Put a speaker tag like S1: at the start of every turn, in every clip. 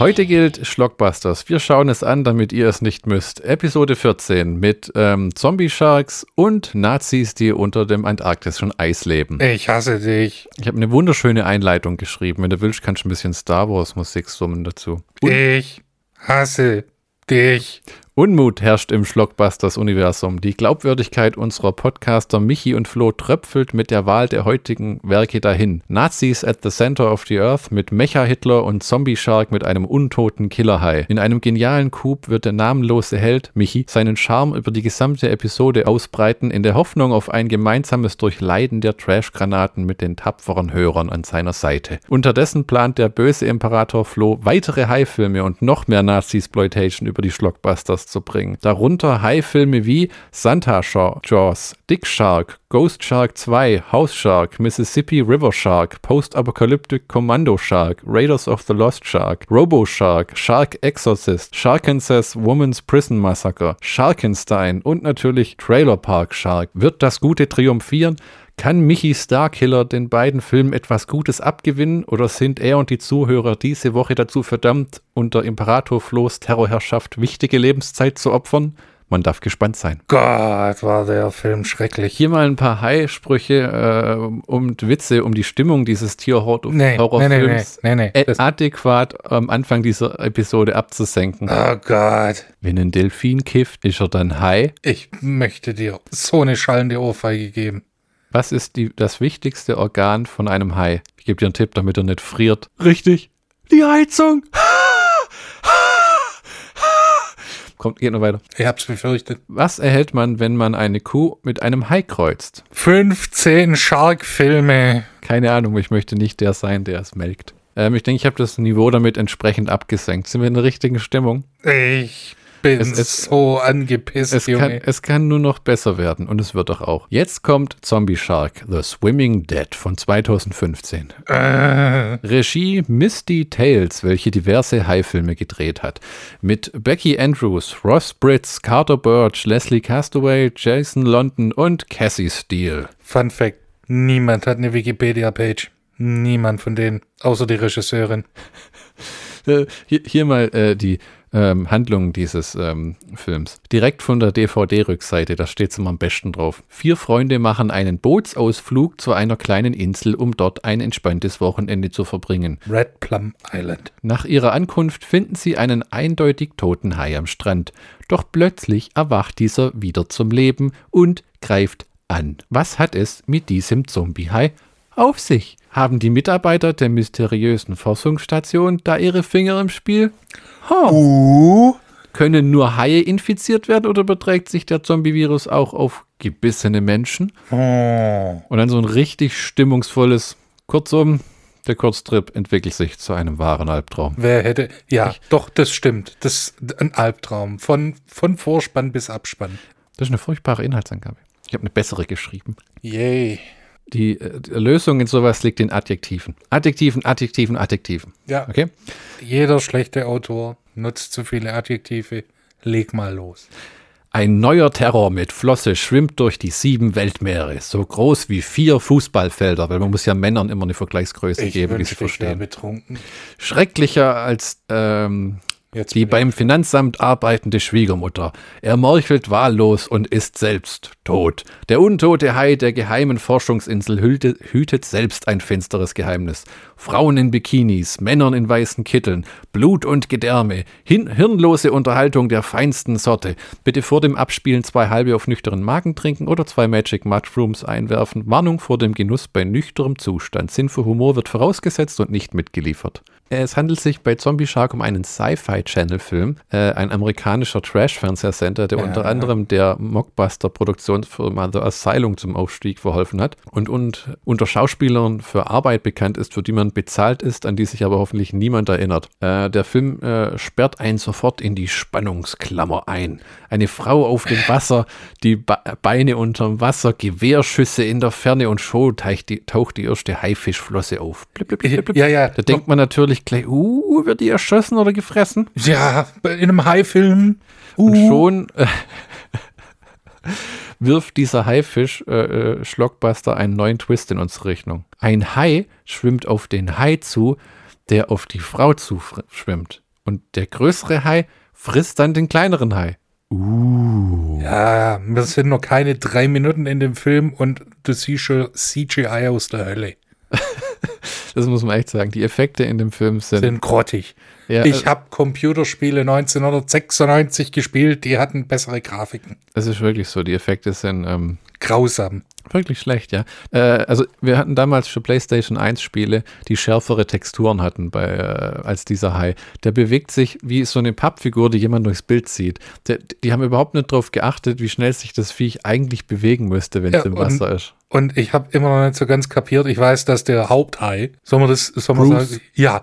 S1: Heute gilt Schlockbusters. Wir schauen es an, damit ihr es nicht müsst. Episode 14 mit ähm, Zombie-Sharks und Nazis, die unter dem antarktischen Eis leben.
S2: Ich hasse dich.
S1: Ich habe eine wunderschöne Einleitung geschrieben. Wenn du willst, kannst du ein bisschen Star Wars-Musik summen dazu.
S2: Und ich hasse dich.
S1: Unmut herrscht im Schlockbusters-Universum. Die Glaubwürdigkeit unserer Podcaster Michi und Flo tröpfelt mit der Wahl der heutigen Werke dahin. Nazis at the Center of the Earth mit Mecha-Hitler und Zombie-Shark mit einem untoten Killerhai. In einem genialen Coup wird der namenlose Held, Michi, seinen Charme über die gesamte Episode ausbreiten, in der Hoffnung auf ein gemeinsames Durchleiden der Trash-Granaten mit den tapferen Hörern an seiner Seite. Unterdessen plant der böse Imperator Flo weitere Hai-Filme und noch mehr Nazi-Sploitation über die Schlockbusters zu bringen. Darunter High-Filme wie Santa Jaws, Dick Shark, Ghost Shark 2, House Shark, Mississippi River Shark, Post-Apocalyptic Commando Shark, Raiders of the Lost Shark, Robo Shark, Shark Exorcist, Sharkansas Woman's Prison Massacre, Sharkenstein und natürlich Trailer Park Shark. Wird das Gute triumphieren? Kann Michi Starkiller den beiden Filmen etwas Gutes abgewinnen oder sind er und die Zuhörer diese Woche dazu verdammt, unter Imperator Flohs Terrorherrschaft wichtige Lebenszeit zu opfern? Man darf gespannt sein.
S2: Gott, war der Film schrecklich.
S1: Hier mal ein paar High-Sprüche äh, und Witze, um die Stimmung dieses Tierhorrorfilms
S2: nee, nee, nee, nee,
S1: nee, adäquat am Anfang dieser Episode abzusenken.
S2: Oh Gott.
S1: Wenn ein Delfin kifft, ist er dann Hai?
S2: Ich möchte dir so eine schallende Ohrfeige geben.
S1: Was ist die, das wichtigste Organ von einem Hai? Ich gebe dir einen Tipp, damit er nicht friert.
S2: Richtig. Die Heizung.
S1: Kommt, geht noch weiter.
S2: Ich hab's befürchtet.
S1: Was erhält man, wenn man eine Kuh mit einem Hai kreuzt?
S2: 15 Shark-Filme.
S1: Keine Ahnung, ich möchte nicht der sein, der es melkt. Ähm, ich denke, ich habe das Niveau damit entsprechend abgesenkt. Sind wir in der richtigen Stimmung?
S2: Ich bin es, es, so angepisst,
S1: es Junge. Kann, es kann nur noch besser werden und es wird doch auch. Jetzt kommt Zombie Shark, The Swimming Dead von 2015. Äh. Regie Misty Tales, welche diverse Hai-Filme gedreht hat. Mit Becky Andrews, Ross Britz, Carter Birch, Leslie Castaway, Jason London und Cassie Steele.
S2: Fun Fact: Niemand hat eine Wikipedia-Page. Niemand von denen, außer die Regisseurin.
S1: Äh, hier, hier, mal äh, die ähm, Handlung dieses ähm, Films. Direkt von der DVD-Rückseite, da steht es immer am besten drauf. Vier Freunde machen einen Bootsausflug zu einer kleinen Insel, um dort ein entspanntes Wochenende zu verbringen.
S2: Red Plum Island.
S1: Nach ihrer Ankunft finden sie einen eindeutig toten Hai am Strand. Doch plötzlich erwacht dieser wieder zum Leben und greift an. Was hat es mit diesem Zombie-Hai auf sich? Haben die Mitarbeiter der mysteriösen Forschungsstation da ihre Finger im Spiel?
S2: Huh. Uh.
S1: Können nur Haie infiziert werden oder beträgt sich der Zombie-Virus auch auf gebissene Menschen?
S2: Oh.
S1: Und dann so ein richtig stimmungsvolles, kurzum, der Kurztrip entwickelt sich zu einem wahren Albtraum.
S2: Wer hätte, ja, ich, doch, das stimmt. Das ist ein Albtraum. Von, von Vorspann bis Abspann.
S1: Das ist eine furchtbare Inhaltsangabe. Ich habe eine bessere geschrieben.
S2: Yay.
S1: Die, äh, die Lösung in sowas liegt in Adjektiven. Adjektiven, Adjektiven, Adjektiven.
S2: Ja.
S1: Okay?
S2: Jeder schlechte Autor nutzt zu viele Adjektive. Leg mal los.
S1: Ein neuer Terror mit Flosse schwimmt durch die sieben Weltmeere, so groß wie vier Fußballfelder, weil man muss ja Männern immer eine Vergleichsgröße
S2: ich
S1: geben, die sie verstehen.
S2: Betrunken.
S1: Schrecklicher als ähm, Jetzt die beim Finanzamt arbeitende Schwiegermutter. Er morchelt wahllos und ist selbst tot. Der untote Hai der geheimen Forschungsinsel hüte, hütet selbst ein finsteres Geheimnis. Frauen in Bikinis, Männern in weißen Kitteln, Blut und Gedärme, hin hirnlose Unterhaltung der feinsten Sorte. Bitte vor dem Abspielen zwei halbe auf nüchteren Magen trinken oder zwei Magic Mushrooms einwerfen. Warnung vor dem Genuss bei nüchternem Zustand. Sinn für Humor wird vorausgesetzt und nicht mitgeliefert. Es handelt sich bei Zombie Shark um einen Sci-Fi-Channel-Film, äh, ein amerikanischer Trash-Fernsehsender, der ja, unter anderem der Mockbuster-Produktionsfirma The Asylum zum Aufstieg verholfen hat und, und unter Schauspielern für Arbeit bekannt ist, für die man bezahlt ist, an die sich aber hoffentlich niemand erinnert. Äh, der Film äh, sperrt einen sofort in die Spannungsklammer ein. Eine Frau auf dem Wasser, die Be Beine unterm Wasser, Gewehrschüsse in der Ferne und schon taucht die, taucht die erste Haifischflosse auf.
S2: Blip, blip, blip, ja, ja.
S1: Da denkt man natürlich, nicht gleich, uh, wird die erschossen oder gefressen?
S2: Ja, in einem Haifilm.
S1: Uh. Und schon äh, wirft dieser Haifisch äh, äh, Schlockbuster einen neuen Twist in unsere Richtung. Ein Hai schwimmt auf den Hai zu, der auf die Frau zu schwimmt. Und der größere Hai frisst dann den kleineren Hai. Uh.
S2: Ja, wir sind noch keine drei Minuten in dem Film und du siehst schon CGI aus der Hölle.
S1: Das muss man echt sagen. Die Effekte in dem Film sind.
S2: Sind grottig.
S1: ja,
S2: ich
S1: äh,
S2: habe Computerspiele 1996 gespielt, die hatten bessere Grafiken.
S1: Es ist wirklich so. Die Effekte sind ähm,
S2: Grausam.
S1: wirklich schlecht, ja. Äh, also, wir hatten damals für PlayStation 1 Spiele, die schärfere Texturen hatten bei, äh, als dieser Hai. Der bewegt sich wie so eine Pappfigur, die jemand durchs Bild zieht. Der, die haben überhaupt nicht darauf geachtet, wie schnell sich das Viech eigentlich bewegen müsste, wenn es
S2: Ja,
S1: im Wasser ist.
S2: Und ich habe immer noch nicht so ganz kapiert. Ich weiß, dass der Haupthai, soll man das, soll man
S1: Bruce.
S2: sagen, ja,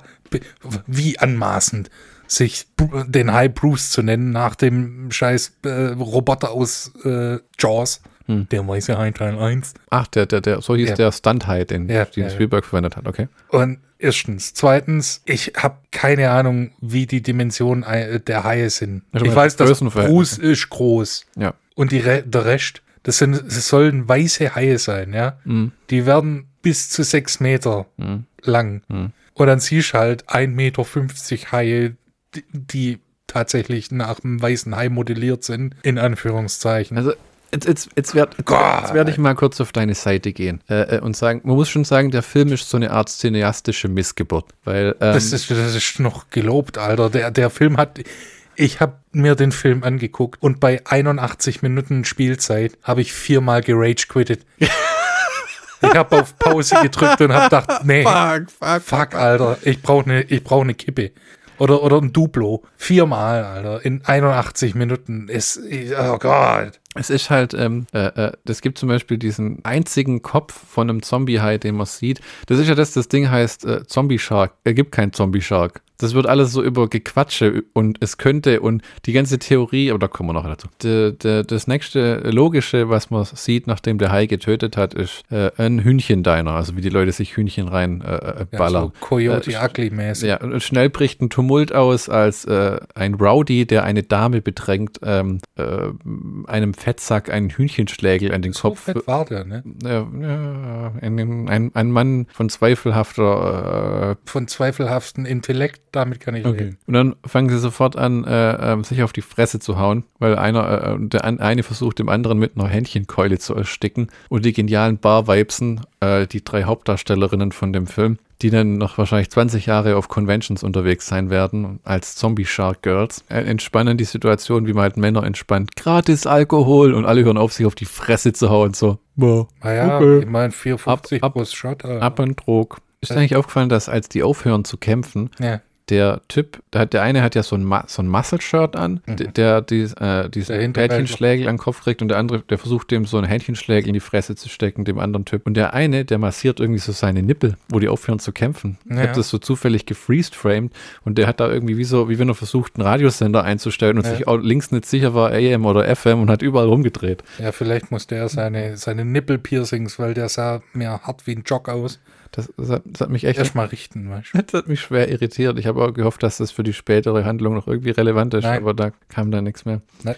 S2: wie anmaßend, sich den Hai Bruce zu nennen nach dem scheiß äh, Roboter aus äh, Jaws.
S1: Hm.
S2: Der weiße Hai Teil 1.
S1: Ach, der, der, der, so hieß
S2: Ja.
S1: der Stunt-Hai, den
S2: Ja,
S1: Steven
S2: ja.
S1: Spielberg verwendet hat, okay.
S2: Und erstens. Zweitens, ich habe keine Ahnung, wie die Dimensionen ei- der Haie sind. Ich
S1: meinst
S2: weiß, dass. Bruce ist groß.
S1: Ja.
S2: Und die Re der Rest, das, sind, das sollen weiße Haie sein, ja.
S1: Mhm.
S2: Die werden bis zu sechs Meter
S1: Mhm.
S2: lang.
S1: Mhm.
S2: Und dann siehst du halt 1,50 Meter Haie, die, die tatsächlich nach einem weißen Hai modelliert sind, in Anführungszeichen.
S1: Also, jetzt, jetzt, jetzt werde werd ich mal kurz auf deine Seite gehen äh, äh, und sagen, man muss schon sagen, der Film ist so eine Art cineastische Missgeburt, weil ähm,
S2: Das ist, das ist noch gelobt, Alter. Der, der Film hat. Ich habe mir den Film angeguckt und bei 81 Minuten Spielzeit habe ich viermal gerage quittet. ich habe auf Pause gedrückt und habe gedacht, nee,
S1: fuck, fuck,
S2: fuck, Alter, ich brauche eine ich brauch ne Kippe. Oder, oder ein Duplo. Viermal, Alter, in 81 Minuten. Ist, oh Gott.
S1: Es ist halt, ähm, äh, äh, das gibt zum Beispiel diesen einzigen Kopf von einem Zombie-Hai, den man sieht. Das ist ja das, das Ding heißt äh, Zombie-Shark. Er gibt keinen Zombie-Shark. Das wird alles so über Gequatsche und es könnte und die ganze Theorie, aber da kommen wir noch dazu. De, de, das nächste Logische, was man sieht, nachdem der Hai getötet hat, ist äh, ein Hühnchendiner, also wie die Leute sich Hühnchen rein äh, äh,
S2: Ja,
S1: ballern.
S2: so Coyote
S1: Äh,
S2: Ugly mäßig.
S1: Ja, und schnell bricht ein Tumult aus, als äh, ein Rowdy, der eine Dame bedrängt, ähm, äh, einem Fettsack einen Hühnchenschlägel an den
S2: So
S1: Kopf.
S2: fett war der, ne?
S1: Ja, ein, ein, ein Mann von zweifelhafter. Äh,
S2: Von zweifelhaftem Intellekt, damit kann ich reden.
S1: Und dann fangen sie sofort an, äh, äh, sich auf die Fresse zu hauen, weil einer, äh, der an- eine versucht, dem anderen mit einer Händchenkeule zu ersticken. Und die genialen Barweibsen, äh, die drei Hauptdarstellerinnen von dem Film, die dann noch wahrscheinlich 20 Jahre auf Conventions unterwegs sein werden, als Zombie Shark Girls, äh, entspannen die Situation, wie man halt Männer entspannt. Gratis Alkohol und alle hören auf, sich auf die Fresse zu hauen. So, boah,
S2: Naja,
S1: Okay.
S2: ich meine 4,50
S1: Ab- ab-
S2: pro Shot. äh,
S1: ab und Trog. Ist eigentlich aufgefallen, dass als die aufhören zu kämpfen,
S2: ja,
S1: der Typ, der, der eine hat ja so ein, Ma so ein Muscle-Shirt an, der, der die, äh, diesen
S2: Mhm. Der
S1: Hähnchenschlägel an den Kopf kriegt und der andere, der versucht dem so einen Hähnchenschlägel in die Fresse zu stecken, dem anderen Typ. Und der eine, der massiert irgendwie so seine Nippel, wo die aufhören zu kämpfen. Ich
S2: Ja.
S1: hab das so zufällig gefreeze-framed und der hat da irgendwie wie so, wie wenn er versucht, einen Radiosender einzustellen und
S2: Ja.
S1: sich auch links nicht sicher war, AM oder FM und hat überall rumgedreht.
S2: ja, vielleicht musste er seine, seine Nippelpiercings, weil der sah mehr hart wie ein Jog aus,
S1: Das, das, hat, das hat mich echt
S2: erstmal richten, weißt du?
S1: Das hat mich schwer irritiert. Ich habe auch gehofft, dass das für die spätere Handlung noch irgendwie relevant ist,
S2: Nein.
S1: aber da kam dann nichts mehr.
S2: Nein.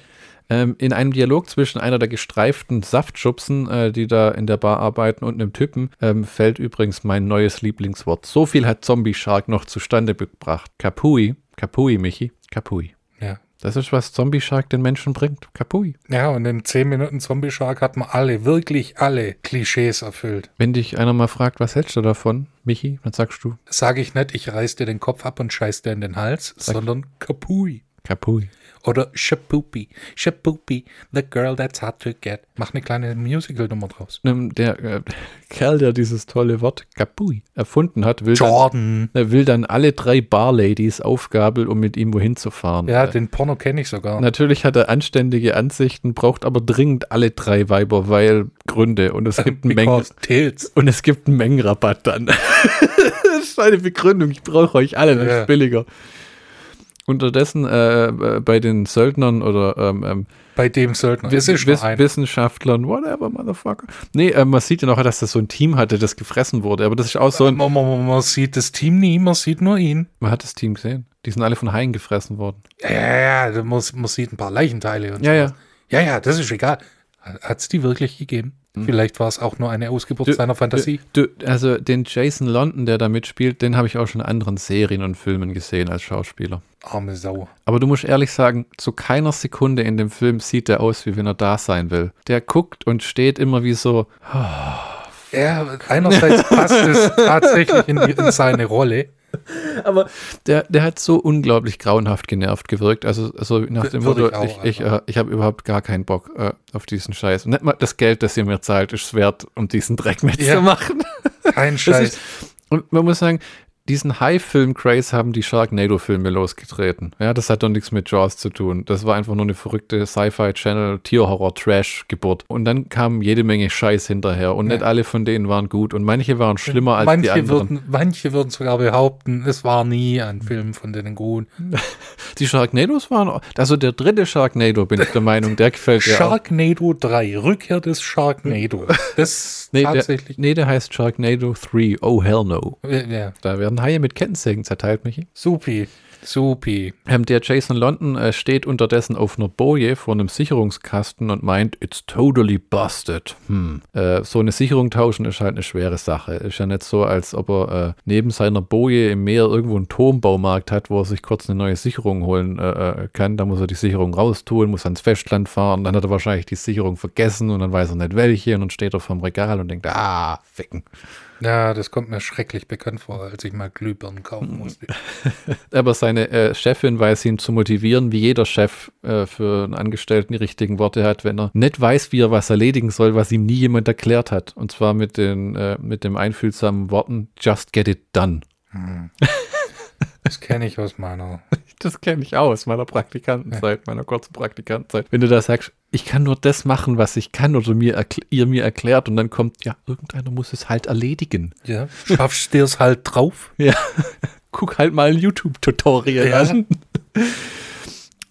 S1: Ähm, in einem Dialog zwischen einer der gestreiften Saftschubsen, äh, die da in der Bar arbeiten, und einem Typen, ähm, fällt übrigens mein neues Lieblingswort. So viel hat Zombie Shark noch zustande gebracht. Kapui. Kapui, Michi. Kapui. Das ist, was Zombie Shark den Menschen bringt. Kapui.
S2: Ja, und in 10 Minuten Zombie Shark hat man alle, wirklich alle Klischees erfüllt.
S1: Wenn dich einer mal fragt, was hältst du davon, Michi, dann sagst du
S2: Sage ich nicht, ich reiß dir den Kopf ab und scheiß dir in den Hals, sondern Kapui.
S1: Kapui.
S2: Oder Shapoopy. Shapoopy, the girl that's hard to get. Mach eine kleine Musical-Nummer draus.
S1: Ähm, Der äh, Kerl, der dieses tolle Wort Kapui erfunden hat, will dann
S2: Jordan.
S1: Er will dann alle drei Barladies aufgabeln, um mit ihm wohin zu fahren.
S2: Ja,
S1: Äh,
S2: den Porno kenne ich sogar.
S1: Natürlich hat er anständige Ansichten, braucht aber dringend alle drei Weiber, weil Gründe. Und es gibt einen Mengen, und es gibt einen Mengenrabatt dann. das ist seine Begründung. Ich brauche euch alle, das
S2: Ja.
S1: ist billiger. Unterdessen äh, äh, bei den Söldnern oder ähm, ähm,
S2: Bei dem Söldner.
S1: Wiss Wiss. Wissenschaftlern, whatever, motherfucker. Nee, äh, man sieht ja noch, dass das so ein Team hatte, das gefressen wurde. Aber das ist auch so ein.
S2: man, man, man sieht das Team nie, man sieht nur ihn.
S1: Man hat das Team gesehen. Die sind alle von Haien gefressen worden.
S2: Ja, ja, ja, man, man sieht ein paar Leichenteile und
S1: Ja,
S2: so.
S1: ja.
S2: Ja, ja, das ist egal. Hat es die wirklich gegeben? Vielleicht war es auch nur eine Ausgeburt
S1: Du-
S2: seiner Fantasie.
S1: Du, also den Jason London, der da mitspielt, den habe ich auch schon in anderen Serien und Filmen gesehen als Schauspieler.
S2: Arme Sau.
S1: Aber du musst ehrlich sagen, zu keiner Sekunde in dem Film sieht er aus, wie wenn er da sein will. Der guckt und steht immer wie so,
S2: Ja, einerseits passt es tatsächlich in, in seine Rolle.
S1: aber der, der hat so unglaublich grauenhaft genervt gewirkt. Also, also nach dem Motto,
S2: ich
S1: ich, ich, äh, ich habe überhaupt gar keinen Bock äh, auf diesen Scheiß. Und nicht mal das Geld, das ihr mir zahlt, ist wert, um diesen Dreck
S2: Ja.
S1: mitzumachen.
S2: Kein
S1: Das
S2: Scheiß.
S1: ist, und man muss sagen, diesen High-Film-Craze haben die Sharknado-Filme losgetreten. Ja, das hat doch nichts mit Jaws zu tun. Das war einfach nur eine verrückte Sci-Fi-Channel-Tierhorror-Trash-Geburt. Und dann kam jede Menge Scheiß hinterher. Und nicht
S2: Ja.
S1: alle von denen waren gut. Und manche waren schlimmer als die
S2: manche,
S1: anderen.
S2: würden, manche würden sogar behaupten, es war nie ein Film von denen gut.
S1: Die Sharknados waren, also der dritte Sharknado, bin ich der Meinung, der gefällt auch.
S2: Sharknado 3, Rückkehr des Sharknado. Das
S1: Nee der,
S2: tatsächlich.
S1: nee, der heißt Sharknado 3. Oh, hell no.
S2: ja,
S1: Da werden Haie mit Kettensägen zerteilt, Michi.
S2: supi. Supi.
S1: Ähm, der Jason London äh, steht unterdessen auf einer Boje vor einem Sicherungskasten und meint, it's totally busted. Hm. Äh, so eine Sicherung tauschen ist halt eine schwere Sache. Ist ja nicht so, als ob er äh, neben seiner Boje im Meer irgendwo einen Turmbaumarkt hat, wo er sich kurz eine neue Sicherung holen äh, äh, kann. Da muss er die Sicherung raustun, muss ans Festland fahren. Dann hat er wahrscheinlich die Sicherung vergessen und dann weiß er nicht welche. Und dann steht er vorm Regal und denkt, ah, ficken.
S2: Ja, das kommt mir schrecklich bekannt vor, als ich mal Glühbirnen kaufen musste.
S1: Aber seine äh, Chefin weiß ihn zu motivieren, wie jeder Chef äh, für einen Angestellten die richtigen Worte hat, wenn er nicht weiß, wie er was erledigen soll, was ihm nie jemand erklärt hat. Und zwar mit den äh, mit dem einfühlsamen Worten Just get it done.
S2: Das kenne ich aus meiner.
S1: Das kenne ich aus meiner Praktikantenzeit, meiner kurzen Praktikantenzeit. Wenn du da sagst, ich kann nur das machen, was ich kann oder mir ihr mir erklärt und dann kommt, ja, irgendeiner muss es halt erledigen.
S2: Ja, schaffst du es halt drauf?
S1: Ja, guck halt mal ein YouTube-Tutorial
S2: Ja.
S1: an.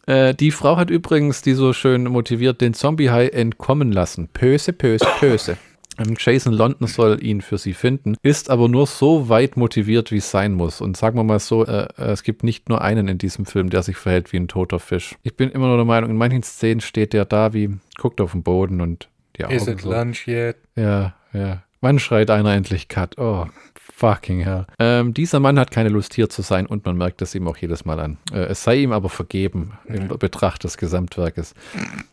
S1: Äh, die Frau hat übrigens, die so schön motiviert, den Zombie-Hai entkommen lassen. Pöse, pöse, pöse. Ähm, Jason London soll ihn für sie finden, ist aber nur so weit motiviert, wie es sein muss. Und sagen wir mal so, äh, äh, es gibt nicht nur einen in diesem Film, der sich verhält wie ein toter Fisch. Ich bin immer nur der Meinung, in manchen Szenen steht der da wie, guckt auf den Boden und die Augen
S2: Is it
S1: so.
S2: lunch yet?
S1: Ja, ja. Wann schreit einer endlich Cut? Oh, fucking hell. Ähm, dieser Mann hat keine Lust hier zu sein und man merkt es ihm auch jedes Mal an. Äh, es sei ihm aber vergeben im Betracht des Gesamtwerkes.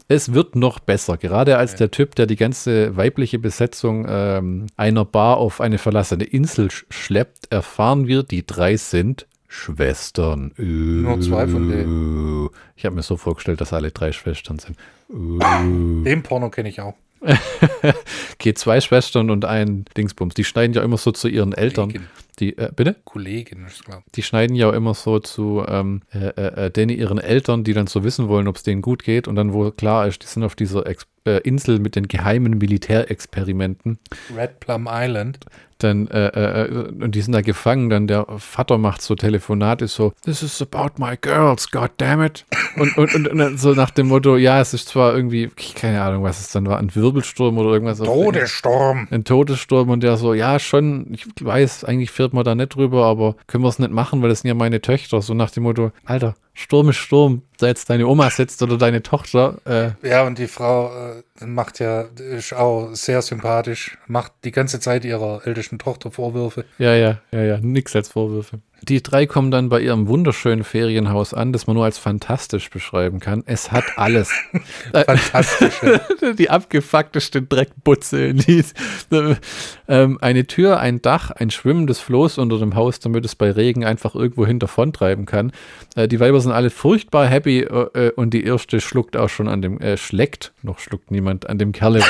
S1: Es wird noch besser, gerade als der Typ, der die ganze weibliche Besetzung ähm, einer Bar auf eine verlassene Insel sch schleppt, erfahren wir, die drei sind Schwestern. Nur
S2: zwei von denen.
S1: Ich habe mir so vorgestellt, dass alle drei Schwestern sind.
S2: Den Porno kenne ich auch.
S1: Okay, zwei Schwestern und ein Dingsbums. Die schneiden ja immer so zu ihren Eltern. Die, äh, bitte?
S2: Kollegin, ich glaube.
S1: Die schneiden ja auch immer so zu ähm, äh, äh, denen ihren Eltern, die dann so wissen wollen, ob es denen gut geht. Und dann, wo klar ist, die sind auf dieser Ex äh, Insel mit den geheimen Militärexperimenten.
S2: Red Plum Island.
S1: Dann, äh, äh, äh, und die sind da gefangen. Dann der Vater macht so Telefonate, so, This is about my girls, god damn it. Und, und, und, und dann so nach dem Motto, ja, es ist zwar irgendwie, keine Ahnung, was es dann war, ein Wirbelsturm oder irgendwas.
S2: Todessturm.
S1: ein Todessturm und der so, ja, schon, ich weiß, eigentlich fährt man da nicht drüber, aber können wir es nicht machen, weil das sind ja meine Töchter. So nach dem Motto, Alter, Sturm ist Sturm, sei jetzt deine Oma sitzt oder deine Tochter. Äh,
S2: Ja, und die Frau äh, macht ja, ist auch sehr sympathisch, macht die ganze Zeit ihrer ältesten Tochter Vorwürfe.
S1: ja, ja, ja, ja, nix als Vorwürfe. Die drei kommen dann bei ihrem wunderschönen Ferienhaus an, das man nur als fantastisch beschreiben kann. Es hat alles.
S2: Fantastische.
S1: die abgefuckteste Dreckbutze. Die, ähm, eine Tür, ein Dach, ein schwimmendes Floß unter dem Haus, damit es bei Regen einfach irgendwo hin davontreiben kann. Äh, die Weiber sind alle furchtbar happy äh, und die erste schluckt auch schon an dem, äh, schleckt, noch schluckt niemand, an dem Kerl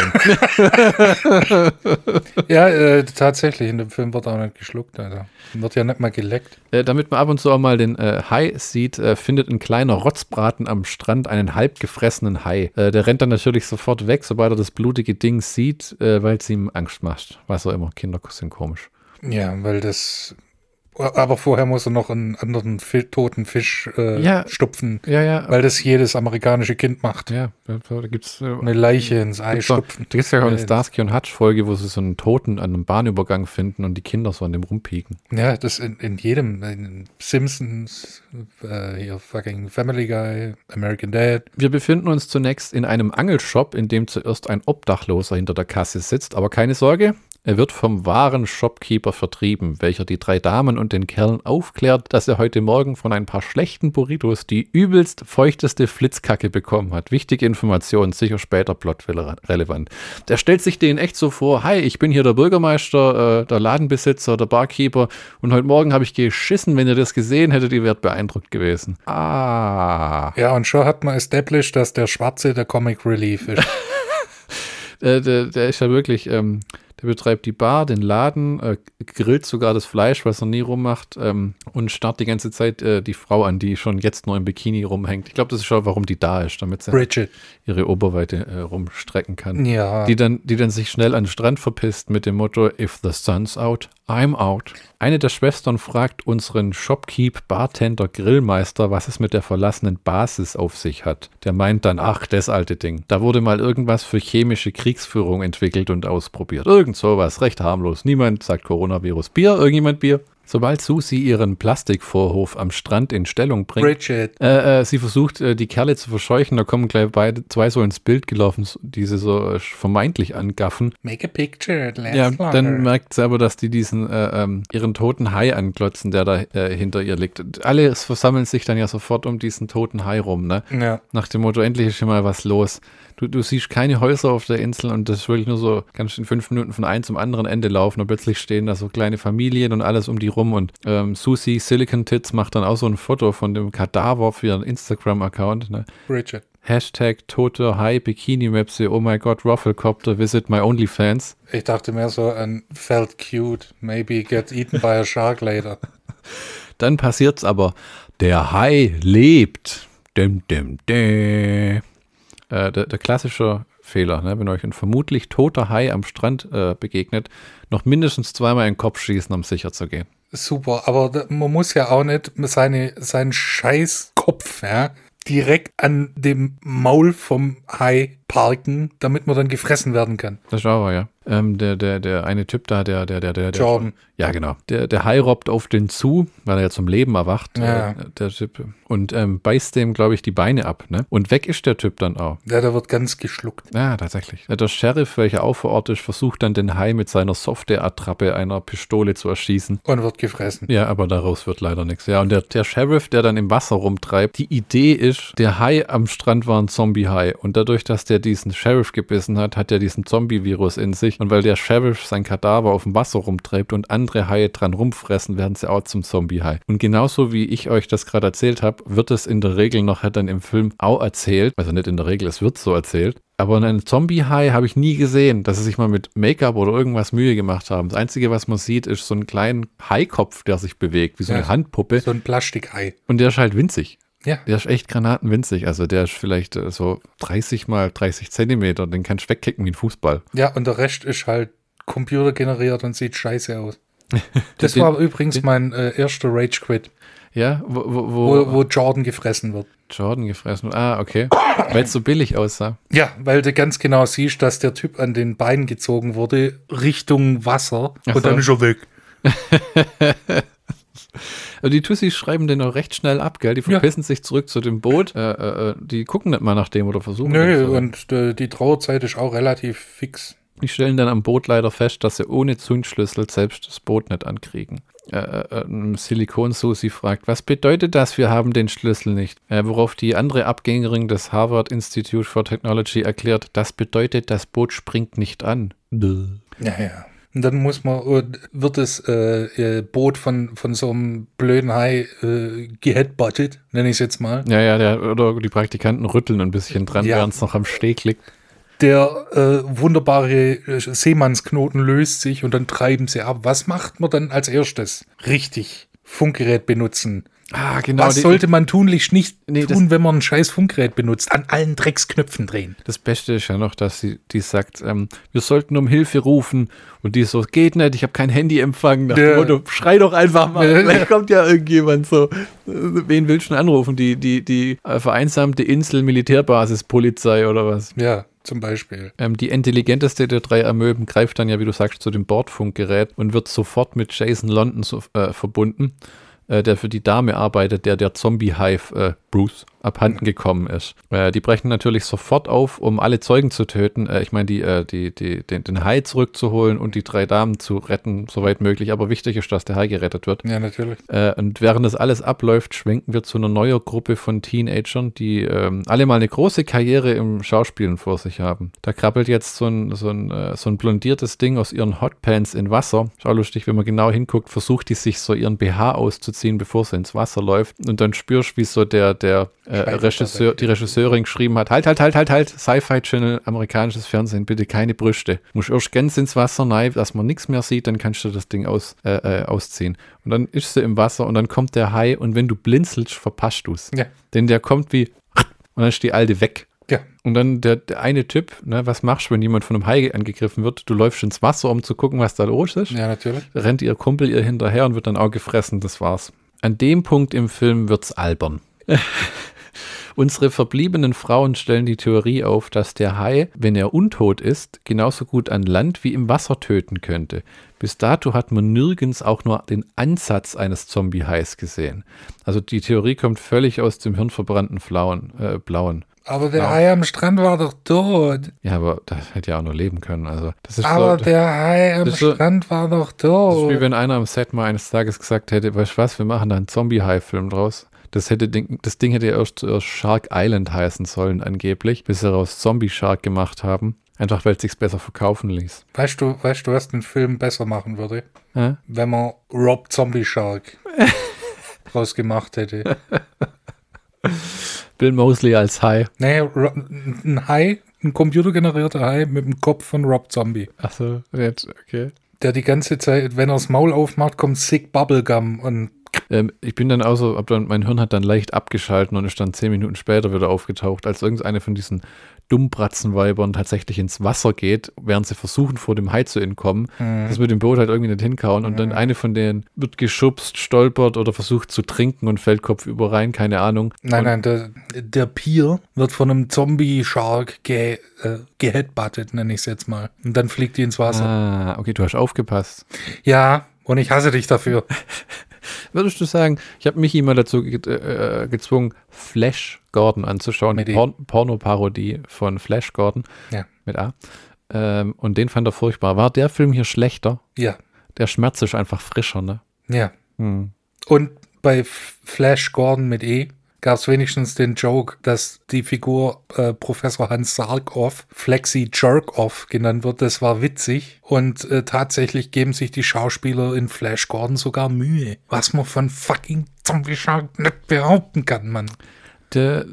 S2: ja, äh, tatsächlich, in dem Film wird auch nicht geschluckt, also. Wird ja nicht mal geleckt.
S1: Äh, damit man ab und zu auch mal den äh, Hai sieht, äh, findet ein kleiner Rotzbraten am Strand einen halb gefressenen Hai. Äh, der rennt dann natürlich sofort weg, sobald er das blutige Ding sieht, äh, weil es ihm Angst macht. Was auch immer, Kinder sind komisch.
S2: Ja, weil das Aber vorher muss er noch einen anderen toten Fisch äh,
S1: Ja.
S2: stupfen,
S1: Ja, ja.
S2: weil das jedes amerikanische Kind macht.
S1: ja, da gibt's äh,
S2: Eine Leiche ins Ei stupfen.
S1: Da gibt es ja auch eine Starsky und Hutch Folge, wo sie so einen Toten an einem Bahnübergang finden und die Kinder so an dem rumpieken.
S2: Ja, das in, in jedem, in Simpsons, äh, hier fucking Family Guy, American Dad.
S1: Wir befinden uns zunächst in einem Angelshop, in dem zuerst ein Obdachloser hinter der Kasse sitzt, aber keine Sorge. Er wird vom wahren Shopkeeper vertrieben, welcher die drei Damen und den Kerlen aufklärt, dass er heute Morgen von ein paar schlechten Burritos die übelst feuchteste Flitzkacke bekommen hat. Wichtige Information, sicher später plotrelevant. Der stellt sich denen echt so vor, hi, ich bin hier der Bürgermeister, äh, der Ladenbesitzer, der Barkeeper und heute Morgen habe ich geschissen, wenn ihr das gesehen hättet, ihr wärt beeindruckt gewesen. Ah.
S2: Ja, und schon hat man established, dass der Schwarze der Comic Relief ist.
S1: Äh, der, der ist ja wirklich, ähm, der betreibt die Bar, den Laden, äh, grillt sogar das Fleisch, was er nie rummacht ähm, und starrt die ganze Zeit äh, die Frau an, die schon jetzt nur im Bikini rumhängt. Ich glaube, das ist schon, warum die da ist, damit sie
S2: Bridget.
S1: ihre Oberweite äh, rumstrecken kann.
S2: Ja.
S1: Die dann, die dann sich schnell an den Strand verpisst mit dem Motto, if the sun's out, I'm out. Eine der Schwestern fragt unseren Shopkeep Bartender Grillmeister, was es mit der verlassenen Basis auf sich hat. Der meint dann, ach, das alte Ding. Da wurde mal irgendwas für chemische Kriegsführung entwickelt und ausprobiert. Irgend sowas, recht harmlos. Niemand sagt Coronavirus. Bier? Irgendjemand Bier? Sobald Susi ihren Plastikvorhof am Strand in Stellung bringt,
S2: Bridget.
S1: äh, äh, sie versucht, äh, die Kerle zu verscheuchen. Da kommen gleich beide, zwei so ins Bild gelaufen, die sie so äh, vermeintlich angaffen.
S2: Make a picture, lasts
S1: Ja,
S2: longer.
S1: dann merkt sie aber, dass die diesen, äh, ähm, ihren toten Hai anklotzen, der da äh, hinter ihr liegt. Und alle versammeln sich dann ja sofort um diesen toten Hai rum, ne?
S2: ja.
S1: Nach dem Motto, endlich ist hier mal was los. Du, du siehst keine Häuser auf der Insel und das ist wirklich nur so, kannst in fünf Minuten von einem zum anderen Ende laufen und plötzlich stehen da so kleine Familien und alles um die rum und ähm, Susie Silicon Tits macht dann auch so ein Foto von dem Kadaver für ihren Instagram-Account, ne?
S2: Bridget.
S1: Hashtag tote Hai Bikini Mapse, oh my god, Rufflecopter, visit my OnlyFans.
S2: Ich dachte mehr so an felt cute, maybe get eaten by a shark later.
S1: Dann passiert's aber, der Hai lebt. Dim, dim, dim. Äh, der, der klassische Fehler, ne? wenn euch ein vermutlich toter Hai am Strand äh, begegnet, noch mindestens zweimal in den Kopf schießen, um sicher zu gehen.
S2: Super, aber man muss ja auch nicht seine, seinen scheiß Kopf ja, direkt an dem Maul vom Hai parken, damit man dann gefressen werden kann.
S1: Das ist aber, ja. Ähm, der, der, der eine Typ da, der, der, der, der, der
S2: Jordan.
S1: Ja, genau. Der, der Hai robbt auf den zu, weil er ja zum Leben erwacht,
S2: Ja.
S1: äh, der Typ, und ähm, beißt dem, glaube ich, die Beine ab, ne? Und weg ist der Typ dann auch.
S2: Ja, der wird ganz geschluckt.
S1: Ja, tatsächlich. Der Sheriff, welcher auch vor Ort ist, versucht dann den Hai mit seiner Software-Attrappe einer Pistole zu erschießen.
S2: Und wird gefressen.
S1: Ja, aber daraus wird leider nichts. Ja, und der, der Sheriff, der dann im Wasser rumtreibt, die Idee ist, der Hai am Strand war ein Zombie-Hai. Und dadurch, dass der diesen Sheriff gebissen hat, hat er diesen Zombie-Virus in sich. Und weil der Sheriff sein Kadaver auf dem Wasser rumtreibt und andere Haie dran rumfressen, werden sie auch zum Zombie-Hai. Und genauso wie ich euch das gerade erzählt habe, wird es in der Regel noch dann im Film auch erzählt. Also nicht in der Regel, es wird so erzählt. Aber einen Zombie-Hai habe ich nie gesehen, dass sie sich mal mit Make-up oder irgendwas Mühe gemacht haben. Das Einzige, was man sieht, ist so ein kleinen Haikopf, der sich bewegt, wie so
S2: Ja.
S1: eine Handpuppe.
S2: So ein Plastikhai.
S1: Und der ist halt winzig.
S2: Ja.
S1: Der ist echt granatenwinzig. Also der ist vielleicht äh, so 30 mal 30 Zentimeter. Den kannst du wegkicken wie ein Fußball.
S2: Ja, und der Rest ist halt computergeneriert und sieht scheiße aus. Das
S1: Den-
S2: war übrigens mein äh, erster Rage Quit,
S1: Ja, wo, wo, wo,
S2: wo, wo Jordan gefressen wird.
S1: Jordan gefressen. Ah, okay. Weil es so billig aussah.
S2: Ja, weil du ganz genau siehst, dass der Typ an den Beinen gezogen wurde, Richtung Wasser.
S1: Ach
S2: und
S1: so.
S2: dann ist er weg.
S1: Also die Tussis schreiben den auch recht schnell ab, gell? Die
S2: Ja.
S1: verpissen sich zurück zu dem Boot. Äh, äh, äh, die gucken nicht mal nach dem oder versuchen.
S2: Nö,
S1: das, oder?
S2: und äh, die Trauerzeit ist auch relativ fix.
S1: Die stellen dann am Boot leider fest, dass sie ohne Zündschlüssel selbst das Boot nicht ankriegen. Äh, äh, äh, Silikon-Susi fragt, was bedeutet das, wir haben den Schlüssel nicht? Äh, worauf die andere Abgängerin des Harvard Institute for Technology erklärt, das bedeutet, das Boot springt nicht an. Duh.
S2: Und dann muss man, äh, wird das äh, äh, Boot von, von so einem blöden Hai äh, geheadbuttet, nenne ich es jetzt mal.
S1: Ja, ja, der, oder die Praktikanten rütteln ein bisschen dran,
S2: Ja.
S1: während es noch am Steg liegt.
S2: Der äh, wunderbare äh, Seemannsknoten löst sich und dann treiben sie ab. Was macht man dann als erstes? Richtig, Funkgerät benutzen.
S1: Ah, genau.
S2: Was sollte man tunlichst nicht
S1: Nee,
S2: tun, wenn man ein scheiß Funkgerät benutzt? An allen Drecksknöpfen drehen.
S1: Das Beste ist ja noch, dass sie die sagt, ähm, wir sollten um Hilfe rufen. Und die so, geht nicht, ich habe kein Handyempfang. Nach
S2: Ja.
S1: Motto, schrei doch einfach mal.
S2: Ja.
S1: Vielleicht kommt ja irgendjemand so. Wen willst du denn anrufen? Die, die, die äh, vereinsamte Insel Militärbasis Polizei oder was?
S2: Ja, zum Beispiel.
S1: Ähm, die intelligenteste der drei Amöben greift dann ja, wie du sagst, zu dem Bordfunkgerät und wird sofort mit Jason London so, äh, verbunden, äh, der für die Dame arbeitet, der der Zombie-Hive äh, Bruce abhanden gekommen ist. Äh, die brechen natürlich sofort auf, um alle Zeugen zu töten. Äh, ich meine, die, äh, die, die, den, den Hai zurückzuholen und die drei Damen zu retten, soweit möglich. Aber wichtig ist, dass der Hai gerettet wird.
S2: Ja, natürlich.
S1: Äh, und während das alles abläuft, schwenken wir zu einer neuen Gruppe von Teenagern, die ähm, alle mal eine große Karriere im Schauspielen vor sich haben. Da krabbelt jetzt so ein, so ein, äh, so ein blondiertes Ding aus ihren Hotpants in Wasser. Schau lustig, wenn man genau hinguckt, versucht die sich so ihren BH auszuziehen, bevor sie ins Wasser läuft. Und dann spürst du, wie so der, der äh, Regisseur, die Regisseurin geschrieben hat, halt, halt, halt, halt, halt, Sci-Fi-Channel, amerikanisches Fernsehen, bitte keine Brüste. Musst erst ganz ins Wasser rein, dass man nichts mehr sieht, dann kannst du das Ding aus, äh, äh, ausziehen. Und dann ist sie im Wasser und dann kommt der Hai und wenn du blinzelst, verpasst du es.
S2: Ja.
S1: Denn der kommt wie und dann ist die Alte weg.
S2: Ja.
S1: Und dann der, der eine Typ, ne, was machst du, wenn jemand von einem Hai angegriffen wird? Du läufst ins Wasser, um zu gucken, was da los ist.
S2: Ja, natürlich.
S1: Rennt ihr Kumpel ihr hinterher und wird dann auch gefressen, das war's. An dem Punkt im Film wird's albern. Unsere verbliebenen Frauen stellen die Theorie auf, dass der Hai, wenn er untot ist, genauso gut an Land wie im Wasser töten könnte. Bis dato hat man nirgends auch nur den Ansatz eines Zombie-Hais gesehen. Also die Theorie kommt völlig aus dem hirnverbrannten Flauen, äh, Blauen.
S2: Aber der
S1: Ja.
S2: Hai am Strand war doch tot.
S1: Ja, aber das hätte ja auch nur leben können. Also das ist
S2: Aber
S1: so,
S2: der Hai am
S1: so-
S2: Strand war doch
S1: Das ist wie
S2: tot.
S1: wenn einer am Set mal eines Tages gesagt hätte, weißt du was, wir machen da einen Zombie-High-Film draus. Das, hätte, Ding- das Ding hätte ja erst Shark Island heißen sollen, angeblich, bis sie daraus Zombie Shark gemacht haben. Einfach weil es sich besser verkaufen ließ.
S2: Weißt du, weißt du, was den Film besser machen würde?
S1: Hä?
S2: Wenn man Rob Zombie Shark draus gemacht hätte.
S1: Bill Mosley als Hai.
S2: Nee, ein Hai, ein computergenerierter Hai mit dem Kopf von Rob Zombie.
S1: Achso, jetzt, okay.
S2: Der die ganze Zeit, wenn er das Maul aufmacht, kommt Sick Bubblegum und
S1: Ähm, ich bin dann auch so, hab dann, mein Hirn hat dann leicht abgeschalten und ist dann zehn Minuten später wieder aufgetaucht, als irgendeine von diesen Dummbratzenweibern tatsächlich ins Wasser geht, während sie versuchen, vor dem Hai zu entkommen. Das mit dem Boot halt irgendwie nicht hinkauen und dann eine von denen wird geschubst, stolpert oder versucht zu trinken und fällt kopfüber rein, keine Ahnung.
S2: Nein,
S1: und,
S2: nein, der, der Pier wird von einem Zombie-Shark ge, äh, geheadbuttet, nenne ich es jetzt mal. Und dann fliegt die ins Wasser.
S1: Ah, okay, du hast aufgepasst.
S2: Ja, und ich hasse dich dafür.
S1: Würdest du sagen, ich habe Michi mal dazu ge äh, gezwungen, Flash Gordon anzuschauen, die. Porn Pornoparodie von Flash Gordon
S2: Ja.
S1: mit A. Ähm, und den fand er furchtbar. War der Film hier schlechter?
S2: Ja,
S1: Der Schmerz ist einfach frischer, ne?
S2: ja.
S1: Hm.
S2: Und bei Flash Gordon mit E gab es wenigstens den Joke, dass die Figur äh, Professor Hans Sarkoff Flexi Jerkoff genannt wird. Das war witzig. Und äh, tatsächlich geben sich die Schauspieler in Flash Gordon sogar Mühe. Was man von fucking Zombie Shark nicht behaupten kann, Mann.
S1: Da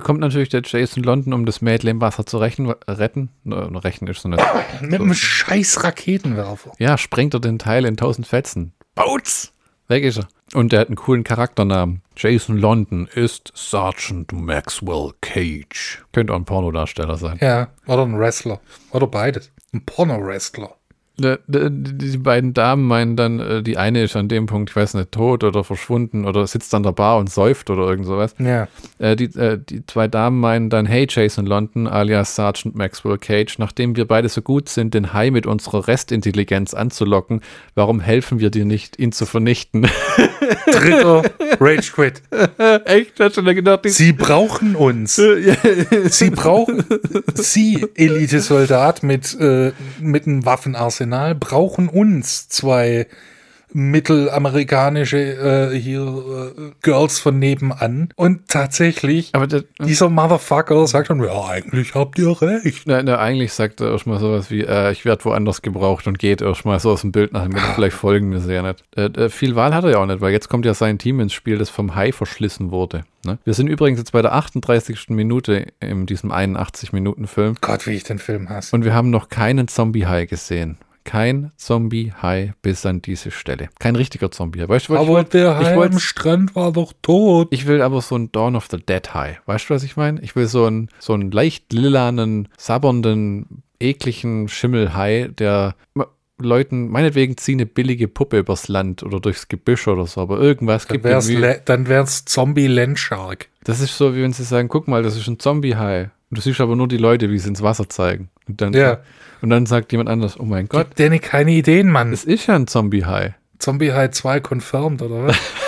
S1: kommt natürlich der Jason London, um das Mädel im Wasser zu rächen, retten. Ne, rechen ist so eine.
S2: Mit einem scheiß Raketenwerfer.
S1: Ja, sprengt er den Teil in tausend Fetzen. Bautz! Weg ist er. Und der hat einen coolen Charakternamen. Jason London ist Sergeant Maxwell Cage. Könnte auch ein Pornodarsteller sein.
S2: Ja, oder ein Wrestler. Oder beides. Ein Porno-Wrestler.
S1: Der, die beiden Damen meinen dann, äh, die eine ist an dem Punkt, ich weiß nicht, tot oder verschwunden oder sitzt an der Bar und säuft oder irgend sowas.
S2: Ja.
S1: Äh, die, äh, die zwei Damen meinen dann, hey Jason London alias Sergeant Maxwell Cage, nachdem wir beide so gut sind, den Hai mit unserer Restintelligenz anzulocken, warum helfen wir dir nicht, ihn zu vernichten?
S2: Dritter Rage Quit.
S1: Echt? Hast du da gedacht?
S2: Sie brauchen uns. Sie brauchen, Sie, Elitesoldat mit, äh, mit einem Waffenarsenal, brauchen uns zwei mittelamerikanische äh, hier äh, Girls von nebenan. Und tatsächlich,
S1: aber der,
S2: dieser Motherfucker sagt dann, ja, eigentlich habt ihr recht.
S1: na, na, eigentlich sagt er erstmal sowas wie, äh, ich werde woanders gebraucht und geht erstmal so aus dem Bild nach dem vielleicht folgen wir ja nicht. Äh, äh, viel Wahl hat er ja auch nicht, weil jetzt kommt ja sein Team ins Spiel, das vom Hai verschlissen wurde. Ne? Wir sind übrigens jetzt bei der 38. Minute in diesem 81-Minuten-Film
S2: Gott, wie ich den Film hasse.
S1: und wir haben noch keinen Zombie-Hai gesehen. Kein Zombie-Hai bis an diese Stelle. Kein richtiger Zombie-Hai. Weißt du, was ich
S2: Aber
S1: wollt-
S2: der
S1: ich
S2: Hai
S1: wollt-
S2: am Strand war doch tot.
S1: Ich will aber so ein Dawn of the Dead High. Weißt du, was ich meine? Ich will so einen, so einen leicht lilanen, sabbernden, ekligen Schimmelhai, der Leuten, meinetwegen zieh eine billige Puppe übers Land oder durchs Gebüsch oder so, aber irgendwas
S2: Dann
S1: gibt
S2: wär's, dann wär's Zombie Landshark.
S1: Das ist so, wie wenn sie sagen, guck mal, das ist ein Zombie-Hai. Und du siehst aber nur die Leute, wie sie ins Wasser zeigen. Und dann,
S2: Ja.
S1: Und dann sagt jemand anders, oh mein Gott,
S2: Gott, denen keine Ideen, Mann.
S1: es ist ja ein Zombie-Hai.
S2: Zombie Hai 2 confirmed, oder was?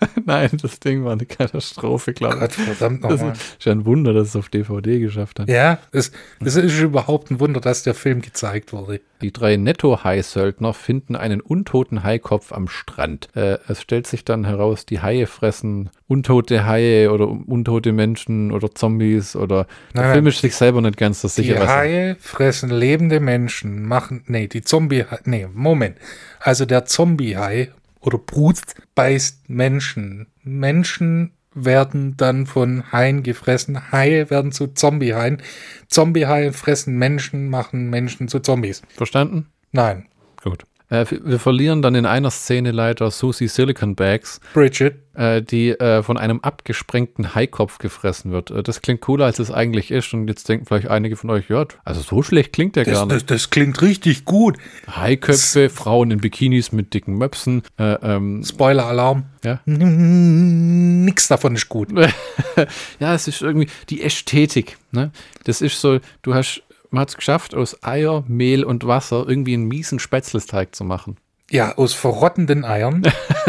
S1: Nein, das Ding war eine Katastrophe, glaube ich.
S2: Gott, verdammt
S1: Das
S2: nochmal.
S1: ist ja ein Wunder, dass es auf DVD geschafft hat.
S2: Ja, es, es ist überhaupt ein Wunder, dass der Film gezeigt wurde.
S1: Die drei Netto-Hai-Söldner finden einen untoten Haikopf am Strand. Äh, es stellt sich dann heraus, die Haie fressen untote Haie oder untote Menschen oder Zombies oder der
S2: Nein,
S1: Film ist sich selber nicht ganz so
S2: Die
S1: sicher. er-
S2: Haie fressen lebende Menschen, machen, nee, die Zombie, nee, Moment. Also der Zombie-Hai oder Brut beißt Menschen. Menschen werden dann von Haien gefressen. Haie werden zu Zombie-Haien. Zombie-Haie fressen Menschen, machen Menschen zu Zombies.
S1: Verstanden?
S2: Nein.
S1: Gut. Äh, wir verlieren dann in einer Szene leider Susie Silicon Bags,
S2: Bridget,
S1: äh, die äh, von einem abgesprengten Haikopf gefressen wird. Äh, das klingt cooler, als es eigentlich ist. Und jetzt denken vielleicht einige von euch, ja, also so schlecht klingt der
S2: das,
S1: gar nicht.
S2: das, das klingt richtig gut.
S1: Haiköpfe, Frauen in Bikinis mit dicken Möpsen. Äh, ähm,
S2: Spoiler-Alarm.
S1: ja.
S2: Nix davon ist gut.
S1: ja, es ist irgendwie die Ästhetik. Ne? Das ist so, du hast, man hat es geschafft, aus Eier, Mehl und Wasser irgendwie einen miesen Spätzlesteig zu machen.
S2: Ja, aus verrottenden Eiern,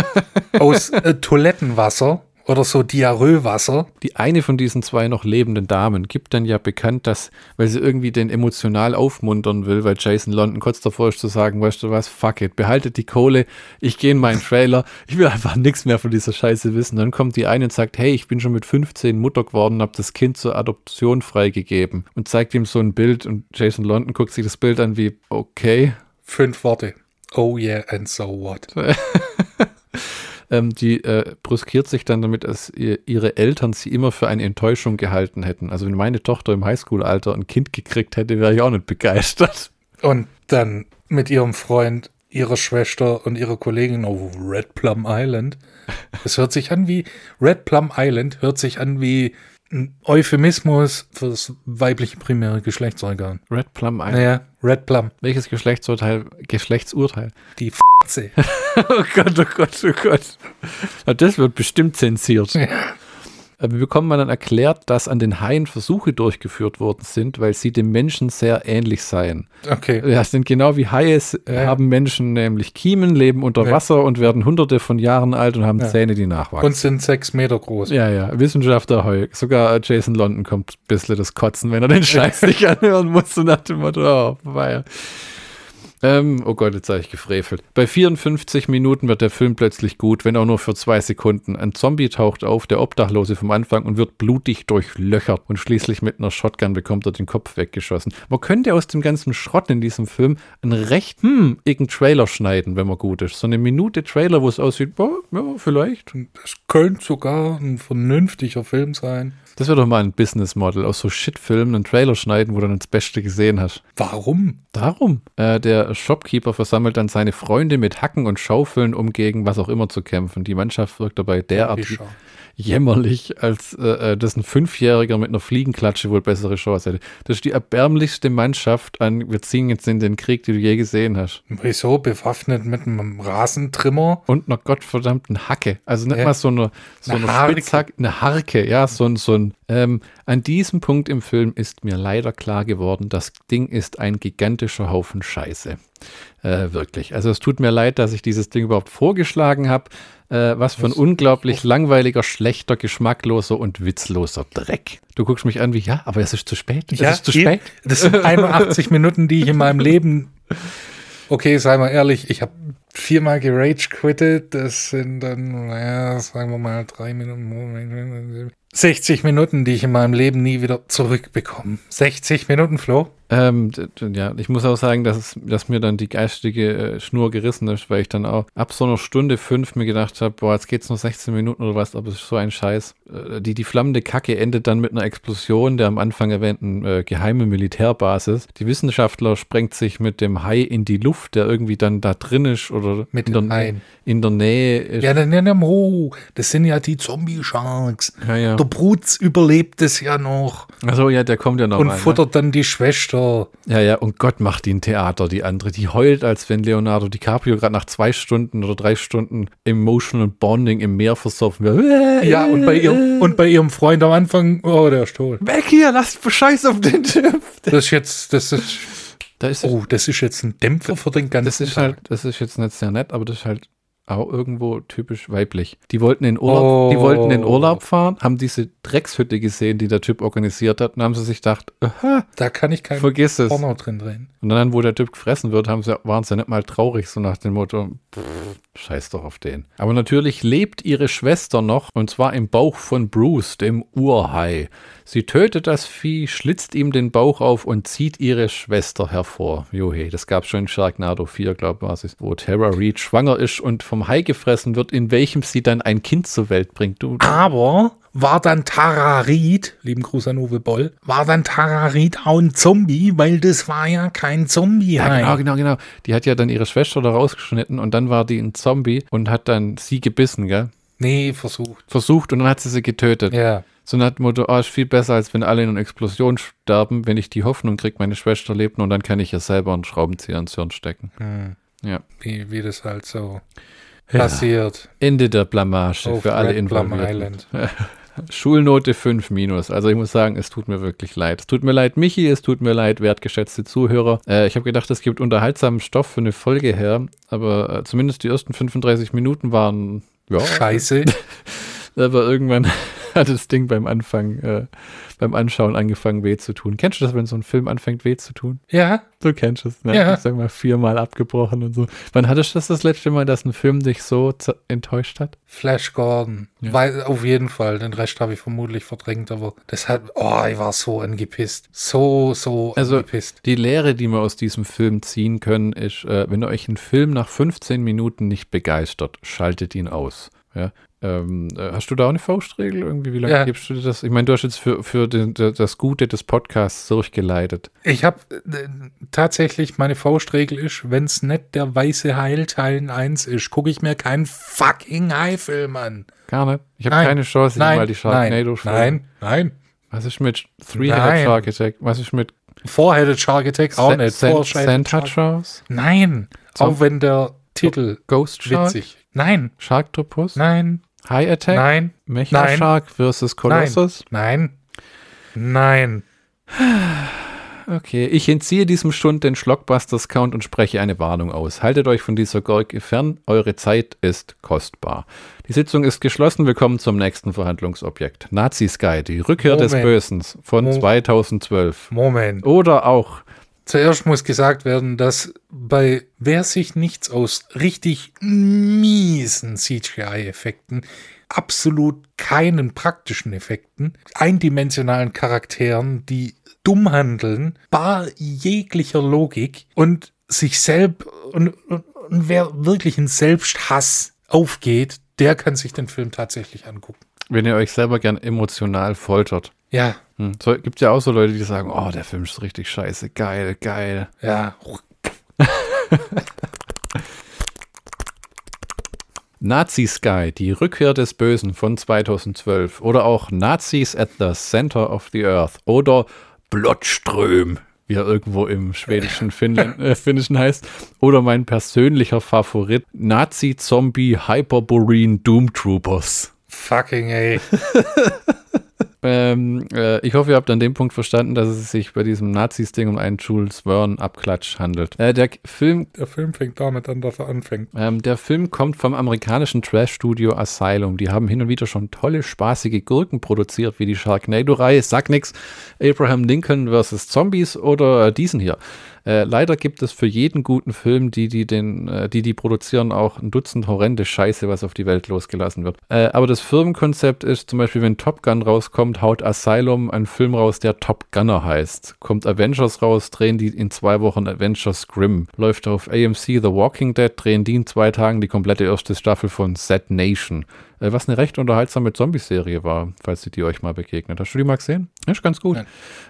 S2: aus äh, Toilettenwasser oder so Diarrhoewasser.
S1: Die eine von diesen zwei noch lebenden Damen gibt dann ja bekannt, dass, weil sie irgendwie den emotional aufmuntern will, weil Jason London kurz davor ist zu sagen, weißt du was, fuck it, behaltet die Kohle, ich gehe in meinen Trailer, ich will einfach nichts mehr von dieser Scheiße wissen. Dann kommt die eine und sagt, hey, ich bin schon mit 15 Mutter geworden habe das Kind zur Adoption freigegeben und zeigt ihm so ein Bild und Jason London guckt sich das Bild an wie, okay,
S2: Fünf Worte. Oh yeah, and so what?
S1: ähm, die äh, brüskiert sich dann damit, dass ihr, ihre Eltern sie immer für eine Enttäuschung gehalten hätten. Also wenn meine Tochter im Highschool-Alter ein Kind gekriegt hätte, wäre ich auch nicht begeistert.
S2: Und dann mit ihrem Freund, ihrer Schwester und ihrer Kollegin auf Red Plum Island. Es hört sich an wie, Red Plum Island hört sich an wie Euphemismus für das weibliche primäre Geschlechtsorgan.
S1: Red Plum Island.
S2: Naja, Red Plum,
S1: Welches Geschlechtsurteil? Geschlechtsurteil?
S2: die F***e.
S1: oh Gott, oh Gott, oh Gott. Ja, das wird bestimmt zensiert. Äh, Wir bekommen dann erklärt, dass an den Haien Versuche durchgeführt worden sind, weil sie dem Menschen sehr ähnlich seien.
S2: Okay.
S1: Ja, sind genau wie Haie
S2: Ja.
S1: haben Menschen nämlich Kiemen, leben unter
S2: Ja.
S1: Wasser und werden hunderte von Jahren alt und haben
S2: Ja.
S1: Zähne, die nachwachsen.
S2: Und sind sechs Meter groß.
S1: Ja, ja, Wissenschaftler heu. Sogar Jason London kommt ein bisschen das Kotzen, wenn er den Scheiß nicht anhören muss, so nach dem Motto, oh, weia. Ähm, oh Gott, jetzt habe ich gefrevelt. Bei 54 Minuten wird der Film plötzlich gut, wenn auch nur für zwei Sekunden. Ein Zombie taucht auf, der Obdachlose vom Anfang und wird blutig durchlöchert und schließlich mit einer Shotgun bekommt er den Kopf weggeschossen. Man könnte aus dem ganzen Schrott in diesem Film einen recht, hm, Trailer schneiden, wenn man gut ist. So eine Minute Trailer, wo es aussieht, oh, ja, vielleicht.
S2: Das könnte sogar ein vernünftiger Film sein.
S1: Das wäre doch mal ein Business Model, aus so Shit-Filmen einen Trailer schneiden, wo du dann das Beste gesehen hast.
S2: Warum?
S1: Darum. Äh, der Shopkeeper versammelt dann seine Freunde mit Hacken und Schaufeln, um gegen was auch immer zu kämpfen. Die Mannschaft wirkt dabei derart
S2: Schau.
S1: Jämmerlich, als äh, äh, dass ein Fünfjähriger mit einer Fliegenklatsche wohl bessere Chance hätte. Das ist die erbärmlichste Mannschaft an, wir ziehen jetzt in den Krieg, die du je gesehen hast.
S2: Wieso? Bewaffnet mit einem Rasentrimmer?
S1: Und einer gottverdammten Hacke. Also nicht
S2: Ja.
S1: mal so eine, so
S2: Eine
S1: eine
S2: Harke.
S1: Spitzhacke, eine Harke, ja, so ein, so ein, ähm, an diesem Punkt im Film ist mir leider klar geworden, das Ding ist ein gigantischer Haufen Scheiße. Äh, wirklich. Also es tut mir leid, dass ich dieses Ding überhaupt vorgeschlagen habe. Äh, was für ein unglaublich langweiliger, schlechter, geschmackloser und witzloser Dreck. Du guckst mich an wie, ja, aber es ist zu spät. Es ist zu spät.
S2: Das sind 81 Minuten, die ich in meinem Leben. Okay, sei mal ehrlich, ich habe viermal gerage quittet. Das sind dann, naja, sagen wir mal drei Minuten. 60 Minuten, die ich in meinem Leben nie wieder zurückbekomme. 60 Minuten, Flo?
S1: Ähm, ja, ich muss auch sagen, dass, es, dass mir dann die geistige äh, Schnur gerissen ist, weil ich dann auch ab so einer Stunde fünf mir gedacht habe, boah, jetzt geht's nur 16 Minuten oder was, aber es ist so ein Scheiß. Äh, die, die flammende Kacke endet dann mit einer Explosion der am Anfang erwähnten äh, geheimen Militärbasis. Die Wissenschaftler sprengt sich mit dem Hai in die Luft, der irgendwie dann da drin ist oder
S2: Mit
S1: in, der,
S2: Haien.
S1: in der Nähe ist.
S2: Ja, dann nennen wir, das sind ja die Zombie-Sharks.
S1: ja, ja.
S2: Der Brutz überlebt es ja noch
S1: Also ja, der kommt ja noch
S2: und
S1: mal, ne?
S2: futtert dann die Schwester.
S1: Ja, ja, und Gott macht die ein Theater, die andere. Die heult, als wenn Leonardo DiCaprio gerade nach zwei Stunden oder drei Stunden Emotional Bonding im Meer versoffen wird.
S2: Ja, und bei ihrem, und bei ihrem Freund am Anfang, oh, der ist tot.
S1: Weg hier, lasst Scheiß auf den Typ.
S2: Das ist jetzt, das ist,
S1: Da ist,
S2: oh, das ist jetzt ein Dämpfer für den ganzen
S1: das ist
S2: Tag.
S1: halt, das ist jetzt nicht sehr nett, aber das ist halt auch irgendwo typisch weiblich. Die wollten in Urlaub,
S2: Oh.
S1: die wollten in Urlaub fahren, haben diese Dreckshütte gesehen, die der Typ organisiert hat, und haben sie sich gedacht, aha,
S2: Da kann ich kein
S1: vergiss es.
S2: Porno drin drehen.
S1: Und dann, wo der Typ gefressen wird, haben sie, waren sie nicht mal traurig, so nach dem Motto, pff, scheiß doch auf den. Aber natürlich lebt ihre Schwester noch, und zwar im Bauch von Bruce, dem Urhai. Sie tötet das Vieh, schlitzt ihm den Bauch auf und zieht ihre Schwester hervor. Johe, das gab schon in Sharknado 4, glaube ich, was ist, wo Tara Reid schwanger ist und vom Hai gefressen wird, in welchem sie dann ein Kind zur Welt bringt. Du,
S2: Aber war dann Tararid, lieben Gruß an Uwe Boll, war dann Tararid auch ein Zombie, weil das war ja kein Zombie.
S1: Ja, genau, genau, genau. Die hat ja dann ihre Schwester da rausgeschnitten und dann war die ein Zombie und hat dann sie gebissen, gell?
S2: Nee, versucht.
S1: Versucht und dann hat sie sie getötet.
S2: Ja.
S1: So nach dem Motto, oh, ist viel besser, als wenn alle in einer Explosion sterben, wenn ich die Hoffnung kriege, meine Schwester lebt und dann kann ich ihr selber einen Schraubenzieher ins Hirn stecken.
S2: Hm.
S1: Ja.
S2: Wie, wie das halt so
S1: Ja.
S2: passiert.
S1: Ende der Blamage
S2: auf
S1: für alle Involvierten.
S2: Island.
S1: Schulnote 5 minus. Also ich muss sagen, es tut mir wirklich leid. Es tut mir leid, Michi, es tut mir leid, wertgeschätzte Zuhörer. Äh, ich habe gedacht, es gibt unterhaltsamen Stoff für eine Folge her, aber äh, zumindest die ersten 35 Minuten waren, ja,
S2: Scheiße.
S1: aber irgendwann hat das Ding beim Anfang, äh, beim Anschauen angefangen weh zu tun. Kennst du das, wenn so ein Film anfängt weh zu tun?
S2: ja,
S1: Du kennst es, ne?
S2: Ja.
S1: Ich sag mal viermal abgebrochen und so. Wann hattest du das das letzte Mal, dass ein Film dich so enttäuscht hat?
S2: Flash Gordon.
S1: Ja.
S2: Weil, auf jeden Fall. Den Rest habe ich vermutlich verdrängt, aber das hat, oh, ich war so angepisst. So, so
S1: Also-
S2: angepisst.
S1: Die Lehre, die wir aus diesem Film ziehen können, ist, äh, wenn euch ein Film nach 15 Minuten nicht begeistert, schaltet ihn aus. Ja? Ähm, äh, hast du da auch eine Faustregel irgendwie? Wie lange
S2: Ja.
S1: gibst du das? Ich meine, du hast jetzt für, für den, das Gute des Podcasts durchgeleitet.
S2: Ich habe äh, tatsächlich, meine Faustregel ist, wenn es nicht der weiße Hai Teil 1 ist, gucke ich mir keinen fucking Hai-Film an.
S1: Gar nicht. Ich habe keine Chance,
S2: Nein,
S1: mal die Sharknado
S2: nein, nein, nein.
S1: Was ist mit Three-Headed. Shark Attack? Was ist mit
S2: Four-Headed Shark Attack auch nicht.
S1: Sand,
S2: Four-Sided Shark-
S1: Touchers?
S2: Nein,
S1: So.
S2: auch wenn der Titel
S1: Ghost Shark?
S2: witzig. Nein,
S1: Sharktopus?
S2: nein,
S1: High Attack?
S2: nein,
S1: Mecha
S2: Nein.
S1: Shark versus Colossus?
S2: nein, nein.
S1: Okay, ich entziehe diesem Stund den Schlockbusters-Count und spreche eine Warnung aus. Haltet euch von dieser Gorke fern, eure Zeit ist kostbar. Die Sitzung ist geschlossen, wir kommen zum nächsten Verhandlungsobjekt. Nazi Sky, die Rückkehr des
S2: Moment.
S1: Bösen von
S2: Mo-
S1: 2012.
S2: Moment.
S1: Oder auch,
S2: Zuerst muss gesagt werden, dass bei Wer sich nichts aus richtig miesen CGI-Effekten, absolut keinen praktischen Effekten, eindimensionalen Charakteren, die dumm handeln, bar jeglicher Logik und sich selbst und, und, und wer wirklich in Selbsthass aufgeht, der kann sich den Film tatsächlich angucken.
S1: wenn ihr euch selber gern emotional foltert.
S2: Ja,
S1: Hm. So, gibt ja auch so Leute, die sagen, oh, der Film ist richtig scheiße, geil, geil.
S2: ja.
S1: Nazi Sky, die Rückkehr des Bösen von 2012 oder auch Nazis at the Center of the Earth oder Bloodström, wie er irgendwo im schwedischen Finnland, äh, Finnischen heißt, oder mein persönlicher Favorit Nazi Zombie Hyperborean Doom Troopers.
S2: Fucking ey.
S1: Ähm, äh, ich hoffe, ihr habt an dem Punkt verstanden, dass es sich bei diesem Nazis-Ding um einen Jules Verne-Abklatsch handelt. Äh, der Film
S2: Der Film fängt damit an, dass er anfängt.
S1: Ähm, der Film kommt vom amerikanischen Trash-Studio Asylum. Die haben hin und wieder schon tolle, spaßige Gurken produziert, wie die Sharknado-Reihe. Sag nix. Abraham Lincoln vs. Zombies oder äh, diesen hier. Äh, leider gibt es für jeden guten Film, die die, den, äh, die die produzieren, auch ein Dutzend horrende Scheiße, was auf die Welt losgelassen wird. Äh, aber das Firmenkonzept ist zum Beispiel, wenn Top Gun rauskommt, haut Asylum einen Film raus, der Top Gunner heißt. Kommt Avengers raus, drehen die in zwei Wochen Avengers Grimm. Läuft auf AMC The Walking Dead, drehen die in zwei Tagen die komplette erste Staffel von Set Nation. Äh, was eine recht unterhaltsame Zombie-Serie war, falls sie die euch mal begegnet. Hast du die mal gesehen? Ist ganz gut.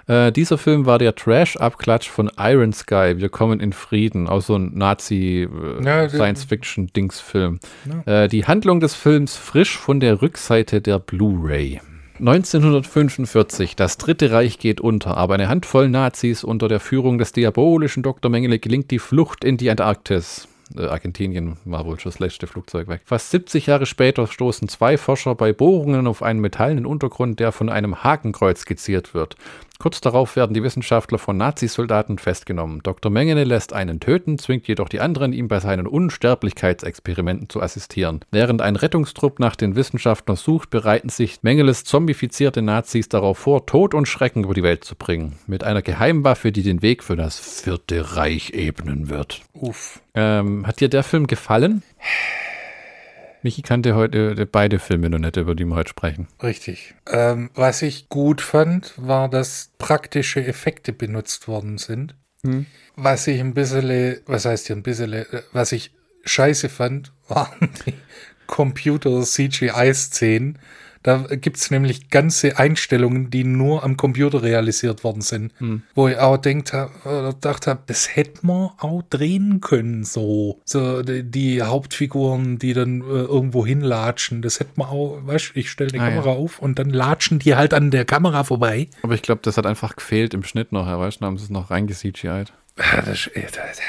S1: Äh, dieser Film war der Trash-Abklatsch von Iron Sky. Wir kommen in Frieden, aus so einem Nazi-Science-Fiction-Dings-Film. Ja. Äh, die Handlung des Films frisch von der Rückseite der Blu-ray. 1945, das Dritte Reich geht unter, aber eine Handvoll Nazis unter der Führung des diabolischen Dr. Mengele gelingt die Flucht in die Antarktis. Äh, Argentinien war wohl schon das letzte Flugzeug weg. Fast 70 Jahre später stoßen zwei Forscher bei Bohrungen auf einen metallenen Untergrund, der von einem Hakenkreuz skizziert wird. Kurz darauf werden die Wissenschaftler von Nazisoldaten festgenommen. Dr. Mengele lässt einen töten, zwingt jedoch die anderen, ihm bei seinen Unsterblichkeitsexperimenten zu assistieren. Während ein Rettungstrupp nach den Wissenschaftlern sucht, bereiten sich Mengeles zombifizierte Nazis darauf vor, Tod und Schrecken über die Welt zu bringen. Mit einer Geheimwaffe, die den Weg für das Vierte Reich ebnen wird. Uff. Ähm, hat dir der Film gefallen? Michi kannte heute äh, beide Filme noch nicht, über die wir heute sprechen.
S2: Richtig. Ähm, was ich gut fand, war, dass praktische Effekte benutzt worden sind. Hm. Was ich ein bisschen, was heißt hier ein bisschen, äh, was ich scheiße fand, waren die Computer-CGI-Szenen, da gibt es nämlich ganze Einstellungen, die nur am Computer realisiert worden sind. Hm. Wo ich auch denkt oder gedacht habe, das hätte man auch drehen können, so. So die, die Hauptfiguren, die dann äh, irgendwo hinlatschen, das hätte man auch, weißt ich stelle die ah, Kamera ja. auf und dann latschen die halt an der Kamera vorbei.
S1: Aber ich glaube, das hat einfach gefehlt im Schnitt noch, weißt du, haben sie es noch reingecgi'd.
S2: Ja, das, das,
S1: das,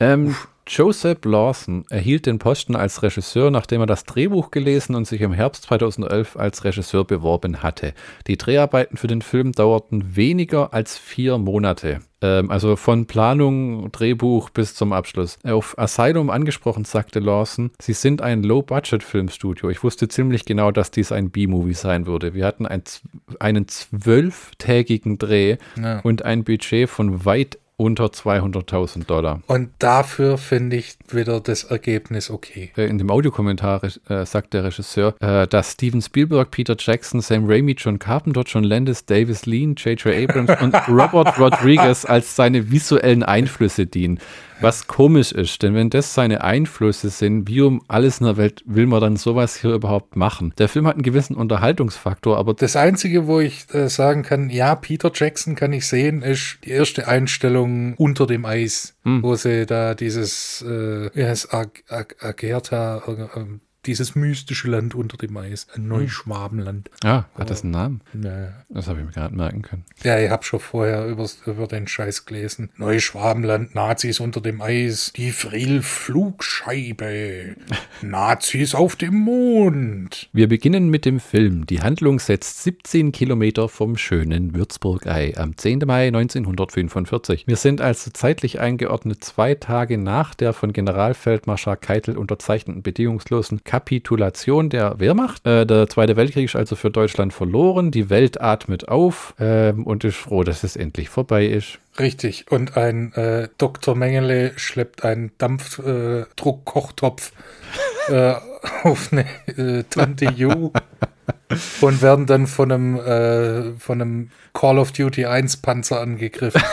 S1: ähm, Joseph Lawson erhielt den Posten als Regisseur, nachdem er das Drehbuch gelesen und sich im Herbst 2011 als Regisseur beworben hatte. Die Dreharbeiten für den Film dauerten weniger als vier Monate. Ähm, also von Planung, Drehbuch bis zum Abschluss. Auf Asylum angesprochen, sagte Lawson, sie sind ein Low-Budget-Filmstudio. Ich wusste ziemlich genau, dass dies ein B-Movie sein würde. Wir hatten ein, einen zwölftägigen Dreh ja. und ein Budget von weit unter 200.000 Dollar.
S2: Und dafür finde ich wieder das Ergebnis okay.
S1: Äh, in dem Audiokommentar äh, sagt der Regisseur, äh, dass Steven Spielberg, Peter Jackson, Sam Raimi, John Carpenter, John Landis, Davis Lean, J.J. Abrams und Robert Rodriguez als seine visuellen Einflüsse dienen. Was komisch ist, denn wenn das seine Einflüsse sind, wie um alles in der Welt will man dann sowas hier überhaupt machen? Der Film hat einen gewissen Unterhaltungsfaktor, aber.
S2: Das Einzige, wo ich äh, sagen kann, ja, Peter Jackson kann ich sehen, ist die erste Einstellung unter dem Eis, hm. wo sie da dieses, äh, wie heißt Ag Ag Agerta, äh, dieses mystische Land unter dem Eis, ein Neuschwabenland.
S1: Ja, hat das einen Namen? Ja. Das habe ich mir gerade merken können.
S2: Ja, ich habe schon vorher über, über den Scheiß gelesen. Neuschwabenland, Nazis unter dem Eis, die Frill-Flugscheibe, Nazis auf dem Mond.
S1: Wir beginnen mit dem Film. Die Handlung setzt 17 Kilometer vom schönen Würzburg-Ei am 10. Mai 1945. Wir sind also zeitlich eingeordnet zwei Tage nach der von Generalfeldmarschall Keitel unterzeichneten bedingungslosen Kapitulation der Wehrmacht. Äh, der Zweite Weltkrieg ist also für Deutschland verloren. Die Welt atmet auf äh, und ist froh, dass es endlich vorbei ist.
S2: Richtig. Und ein äh, Dr. Mengele schleppt einen Dampfdruckkochtopf äh, auf eine äh, Tante Ju und werden dann von einem, äh, von einem Call of Duty 1 Panzer angegriffen.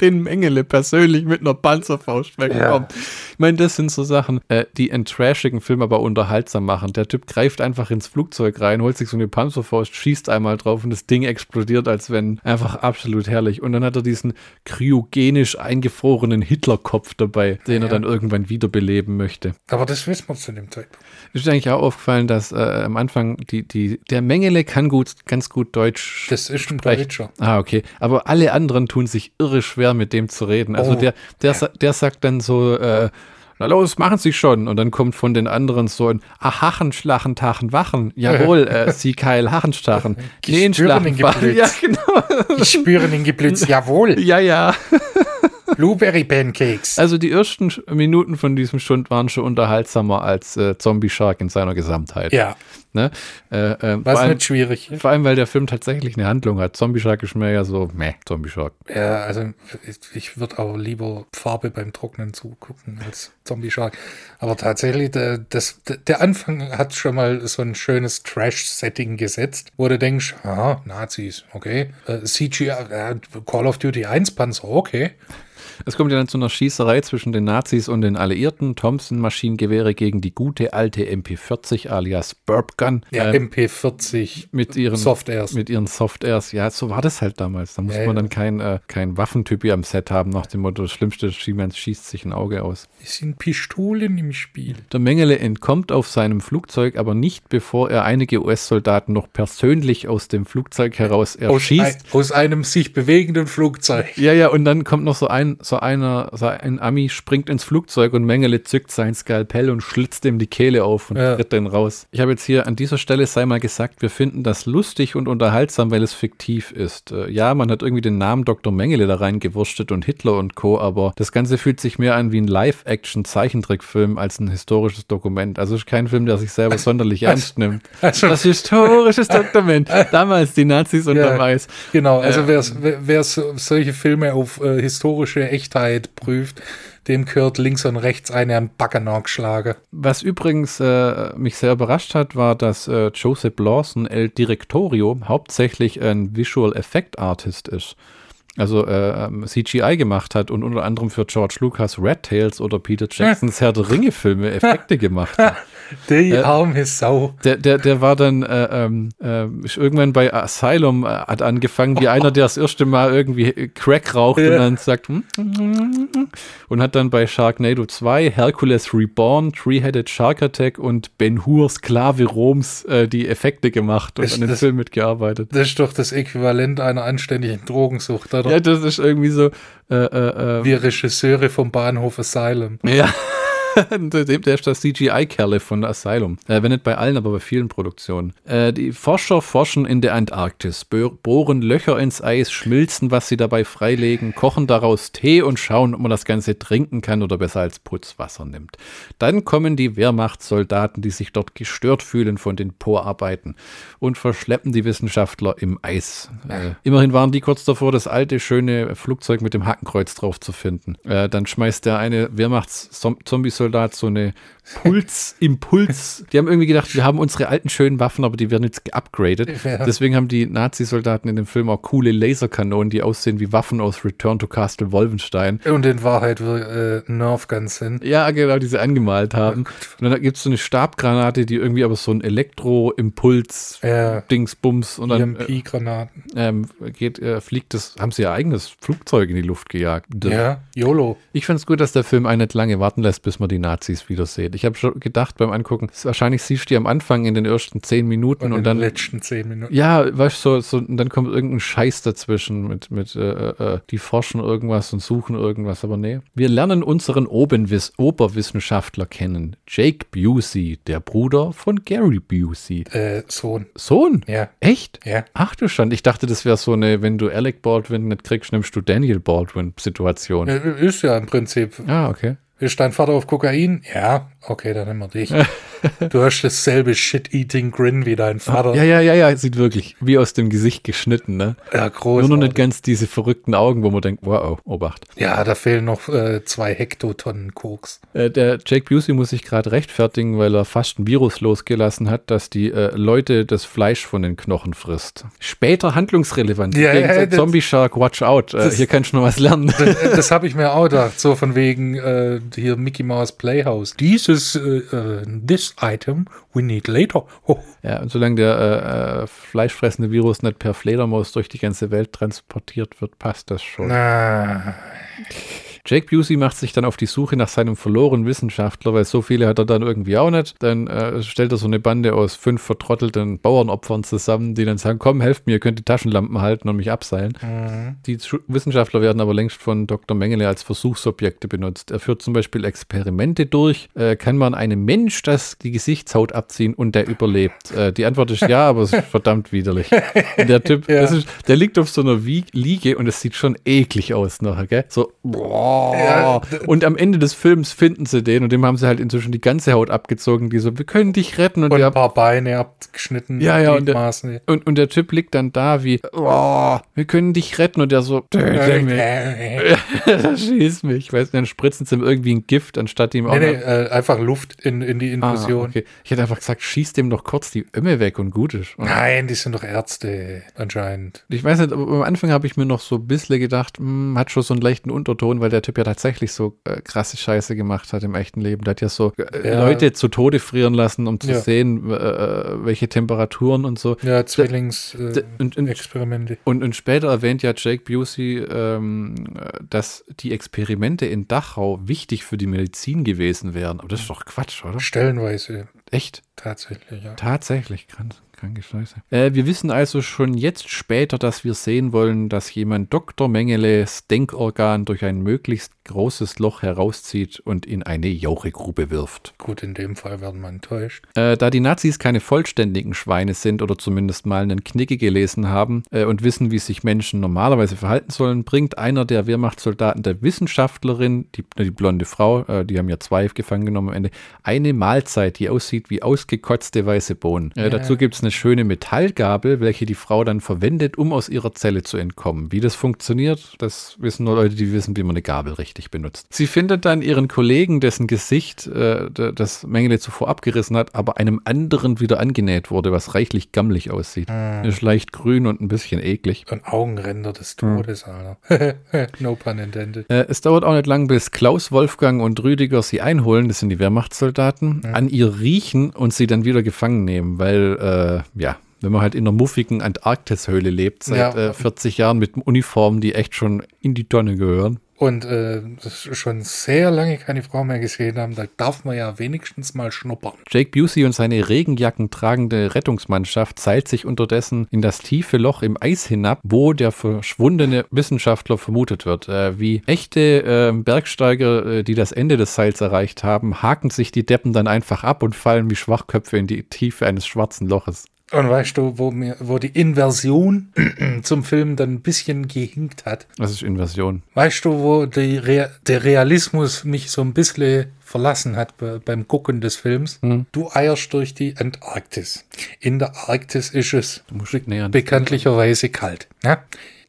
S1: den Mengele persönlich mit einer Panzerfaust wegkommt. Ja. Ich meine, das sind so Sachen, äh, die einen trashigen Film aber unterhaltsam machen. Der Typ greift einfach ins Flugzeug rein, holt sich so eine Panzerfaust, schießt einmal drauf und das Ding explodiert, als wenn einfach absolut herrlich. Und dann hat er diesen kryogenisch eingefrorenen Hitlerkopf dabei, den ja. er dann irgendwann wiederbeleben möchte.
S2: Aber das wissen wir zu dem Zeitpunkt.
S1: Ist eigentlich auch aufgefallen, dass äh, am Anfang die, die, der Mengele kann gut, ganz gut Deutsch.
S2: Das ist ein Deutscher.
S1: Ah, okay. Aber alle anderen tun sich irre schwer, mit dem zu reden. Also oh. der, der, der sagt dann so, äh, na los, machen Sie schon. Und dann kommt von den anderen so ein Ach, Hachen, Schlachen, Tachen, Wachen. Jawohl, äh, Sie Keil, Hachenstachen.
S2: Den Schlachen, Ja, genau. Ich spüre den Geblitz, jawohl.
S1: Ja, ja.
S2: Blueberry Pancakes.
S1: Also die ersten Minuten von diesem Stund waren schon unterhaltsamer als äh, Zombie Shark in seiner Gesamtheit.
S2: Ja.
S1: Ne? Äh, äh,
S2: Was
S1: allem,
S2: nicht schwierig
S1: vor allem, weil der Film tatsächlich eine Handlung hat. Zombie Shark ist mir ja so, meh, Zombie Shark.
S2: Ja, also ich, ich würde auch lieber Farbe beim Trocknen zugucken als Zombie Shark. Aber tatsächlich, der, das, der Anfang hat schon mal so ein schönes Trash-Setting gesetzt, wo du denkst, aha, Nazis, okay. Äh, CGI, äh, Call of Duty 1 Panzer, okay.
S1: Es kommt ja dann zu einer Schießerei zwischen den Nazis und den Alliierten. Thompson-Maschinengewehre gegen die gute alte MP40 alias Burp Gun.
S2: Ja,
S1: Ähm,
S2: MP40
S1: mit ihren
S2: Soft Airs.
S1: Mit ihren Soft Airs. Ja, so war das halt damals. Da musste
S2: Ja,
S1: man
S2: ja.
S1: dann kein, äh, kein Waffentypi am Set haben, nach dem Motto, das Schlimmste Schiemens schießt sich ein Auge aus.
S2: Es sind Pistolen im Spiel.
S1: Der Mengele entkommt auf seinem Flugzeug, aber nicht bevor er einige US-Soldaten noch persönlich aus dem Flugzeug heraus
S2: Aus, ein,
S1: erschießt.
S2: aus einem sich bewegenden Flugzeug.
S1: Ja, ja, und dann kommt noch so ein, so einer, so ein Ami springt ins Flugzeug und Mengele zückt sein Skalpell und schlitzt ihm die Kehle auf und
S2: Ja.
S1: tritt den raus. Ich habe jetzt hier an dieser Stelle sei mal gesagt, wir finden das lustig und unterhaltsam, weil es fiktiv ist. Äh, ja, man hat irgendwie den Namen Dr. Mengele da reingewurstet und Hitler und Co., aber das Ganze fühlt sich mehr an wie ein Live-Action-Zeichentrickfilm als ein historisches Dokument. Also es ist kein Film, der sich selber sonderlich ernst nimmt.
S2: Also-
S1: das historisches Dokument. Damals die Nazis unter
S2: Ja.
S1: Eis.
S2: Genau, also
S1: Äh,
S2: wer, wer, wer so, solche Filme auf äh, historische Echtheit prüft, dem gehört links und rechts eine an Backen angeschlagen.
S1: Was übrigens äh, mich sehr überrascht hat, war, dass äh, Joseph Lawson El Directorio hauptsächlich ein Visual Effect Artist ist. Also äh, ähm, CGI gemacht hat und unter anderem für George Lucas Red Tails oder Peter Jacksons Herr der Ringe Filme Effekte gemacht hat.
S2: Die
S1: Äh,
S2: arme Sau.
S1: Der, der, der war dann äh, ähm, äh, irgendwann bei Asylum äh, hat angefangen, wie einer, der das erste Mal irgendwie Crack raucht und
S2: Ja.
S1: dann sagt hm, und hat dann bei Sharknado 2, Hercules Reborn, Three-Headed Shark Attack und Ben Hur Sklave Roms äh, die Effekte gemacht und
S2: Ist
S1: an dem Film mitgearbeitet.
S2: Das ist doch das Äquivalent einer anständigen Drogensucht, oder?
S1: Ja, das ist irgendwie so äh, äh, äh,
S2: Wir Regisseure vom Bahnhof Asylum.
S1: Ja. der ist der CGI-Kerle von Asylum. Äh, wenn nicht bei allen, aber bei vielen Produktionen. Äh, die Forscher forschen in der Antarktis, bohren Löcher ins Eis, schmilzen, was sie dabei freilegen, kochen daraus Tee und schauen, ob man das Ganze trinken kann oder besser als Putzwasser nimmt. Dann kommen die Wehrmachtssoldaten, die sich dort gestört fühlen von den Bohrarbeiten und verschleppen die Wissenschaftler im Eis. Äh, immerhin waren die kurz davor, das alte, schöne Flugzeug mit dem Hakenkreuz drauf zu finden. Äh, dann schmeißt der eine Wehrmachts-Zombie-Soldat so eine Puls, Impuls. Die haben irgendwie gedacht, wir haben unsere alten schönen Waffen, aber die werden jetzt geupgradet.
S2: Ja.
S1: Deswegen haben die Nazi-Soldaten in dem Film auch coole Laserkanonen, die aussehen wie Waffen aus Return to Castle Wolfenstein.
S2: Und in Wahrheit äh, Nerfguns sind.
S1: Ja, genau, die sie angemalt haben. Und dann gibt es so eine Stabgranate, die irgendwie aber so ein Elektro-Impuls,
S2: Ja.
S1: Dingsbums und dann äh,
S2: EMP-Granaten.
S1: ähm, geht, äh, fliegt das, haben sie ihr eigenes Flugzeug in die Luft gejagt.
S2: Ja, YOLO.
S1: Ich finde es gut, dass der Film einen nicht lange warten lässt, bis man die Nazis wieder sieht. Ich habe schon gedacht beim Angucken, wahrscheinlich siehst du die am Anfang in den ersten zehn Minuten
S2: Und,
S1: und,
S2: in
S1: dann.
S2: den letzten zehn Minuten.
S1: Ja, weißt du, so, so, und dann kommt irgendein Scheiß dazwischen mit, mit äh, äh, die forschen irgendwas und suchen irgendwas, aber nee. Wir lernen unseren Obenwiss Oberwissenschaftler kennen. Jake Busey, der Bruder von Gary Busey.
S2: Äh, Sohn.
S1: Sohn?
S2: Ja.
S1: Echt?
S2: Ja.
S1: Ach du Stand, ich dachte, das wäre so eine, wenn du Alec Baldwin nicht kriegst, nimmst du Daniel Baldwin-Situation.
S2: Äh, Ist ja im Prinzip.
S1: Ah, okay.
S2: Ist dein Vater auf Kokain? Ja. Okay, dann nehmen wir dich. du hast dasselbe Shit-Eating-Grin wie dein Vater.
S1: Ja, ja, ja, ja, sieht wirklich wie aus dem Gesicht geschnitten, ne?
S2: Ja, groß.
S1: Nur noch nicht ganz diese verrückten Augen, wo man denkt, wow, Obacht.
S2: Ja, da fehlen noch äh, zwei Hektotonnen Koks.
S1: Äh, der Jake Busey muss sich gerade rechtfertigen, weil er fast ein Virus losgelassen hat, dass die äh, Leute das Fleisch von den Knochen frisst. Später handlungsrelevant.
S2: Ja, ja,
S1: Zombie Shark, watch out. Äh, hier kannst du noch was lernen.
S2: Das, das habe ich mir auch gedacht, so von wegen äh, hier Mickey Mouse Playhouse. Dieses, äh, äh, this item we need later. Oh.
S1: Ja, und solange der äh, äh, fleischfressende Virus nicht per Fledermaus durch die ganze Welt transportiert wird, passt das schon.
S2: Na,
S1: Jake Busey macht sich dann auf die Suche nach seinem verlorenen Wissenschaftler, weil so viele hat er dann irgendwie auch nicht. Dann äh, stellt er so eine Bande aus fünf vertrottelten Bauernopfern zusammen, die dann sagen, komm, helft mir, ihr könnt die Taschenlampen halten und mich abseilen. Die Schu- Wissenschaftler werden aber längst von Dr. Mengele als Versuchsobjekte benutzt. Er führt zum Beispiel Experimente durch. Äh, kann man einem Mensch das die Gesichtshaut abziehen und der überlebt? Äh, die Antwort ist ja, aber es ist verdammt widerlich. Der Typ,
S2: Ja.
S1: ist, der liegt auf so einer Wie Liege und es sieht schon eklig aus nachher, gell? So, boah, oh. Und am Ende des Films finden sie den und dem haben sie halt inzwischen die ganze Haut abgezogen, die so, wir können dich retten. Und,
S2: Und ein paar Beine abgeschnitten.
S1: Ja, ja, und der- und, und der Typ liegt dann da wie, oh, wir können dich retten. Und der so. Schieß mich. Ich weiß nicht, dann spritzen sie ihm irgendwie ein Gift, anstatt ihm auch
S2: Nee, nee, äh, einfach Luft in, in die
S1: Ah,
S2: Infusion.
S1: okay. Ich hätte einfach gesagt, schieß dem doch kurz die Ömme weg und gut ist. Und
S2: Nein, die sind doch Ärzte anscheinend.
S1: ich weiß nicht, aber am Anfang habe ich mir noch so ein bisschen gedacht, hm, hat schon so einen leichten Unterton, weil der Typ ja tatsächlich so äh, krasse Scheiße gemacht hat im echten Leben. Der hat ja so äh,
S2: Ja.
S1: Leute zu Tode frieren lassen, um zu
S2: Ja.
S1: sehen, äh, welche Temperaturen und so.
S2: Ja, Zwillingsexperimente.
S1: und- und-
S2: Äh.
S1: Und, und später erwähnt ja Jake Busey, ähm, äh, dass die Experimente in Dachau wichtig für die Medizin gewesen wären. Aber das ist doch Quatsch, oder?
S2: Stellenweise
S1: Echt?
S2: tatsächlich, ja.
S1: Tatsächlich, krank, kranke Scheiße. Äh, wir wissen also schon jetzt später, dass wir sehen wollen, dass jemand Dr. Mengeles Denkorgan durch ein möglichst großes Loch herauszieht und in eine Jauchegrube wirft.
S2: Gut, in dem Fall werden wir enttäuscht.
S1: Äh, da die Nazis keine vollständigen Schweine sind oder zumindest mal einen Knicke gelesen haben äh, und wissen, wie sich Menschen normalerweise verhalten sollen, bringt einer der Wehrmachtssoldaten der Wissenschaftlerin, die, die blonde Frau, äh, die haben ja zwei gefangen genommen am Ende, eine Mahlzeit, die aussieht wie ausgekotzte weiße Bohnen. Äh,
S2: Ja.
S1: Dazu gibt es eine schöne Metallgabel, welche die Frau dann verwendet, um aus ihrer Zelle zu entkommen. Wie das funktioniert, das wissen nur Leute, die wissen, wie man eine Gabel richtig benutzt. Sie findet dann ihren Kollegen, dessen Gesicht äh, das Mengele zuvor abgerissen hat, aber einem anderen wieder angenäht wurde, was reichlich gammelig aussieht.
S2: Hm.
S1: Ist leicht grün und ein bisschen eklig.
S2: Ein Augenränder des
S1: Hm.
S2: Todes, Alter. no pun intended.
S1: Äh, es dauert auch nicht lang, bis Klaus, Wolfgang und Rüdiger sie einholen, das sind die Wehrmachtssoldaten, an ihr riechen und sie dann wieder gefangen nehmen, weil, äh, ja, wenn man halt in einer muffigen Antarktishöhle lebt, seit
S2: Ja.
S1: äh, 40 Jahren mit Uniformen, die echt schon in die Tonne gehören.
S2: Und äh, schon sehr lange keine Frau mehr gesehen haben, da darf man ja wenigstens mal schnuppern.
S1: Jake Busey und seine Regenjacken tragende Rettungsmannschaft seilt sich unterdessen in das tiefe Loch im Eis hinab, wo der verschwundene Wissenschaftler vermutet wird. Äh, wie echte äh, Bergsteiger, die das Ende des Seils erreicht haben, haken sich die Deppen dann einfach ab und fallen wie Schwachköpfe in die Tiefe eines schwarzen Loches.
S2: Und weißt du, wo, mir, wo die Inversion zum Film dann ein bisschen gehinkt hat?
S1: Das ist Inversion.
S2: Weißt du, wo Rea der Realismus mich so ein bisschen verlassen hat be beim Gucken des Films?
S1: Hm.
S2: Du eierst durch die Antarktis. In der Arktis ist es bekanntlicherweise kalt. Ja?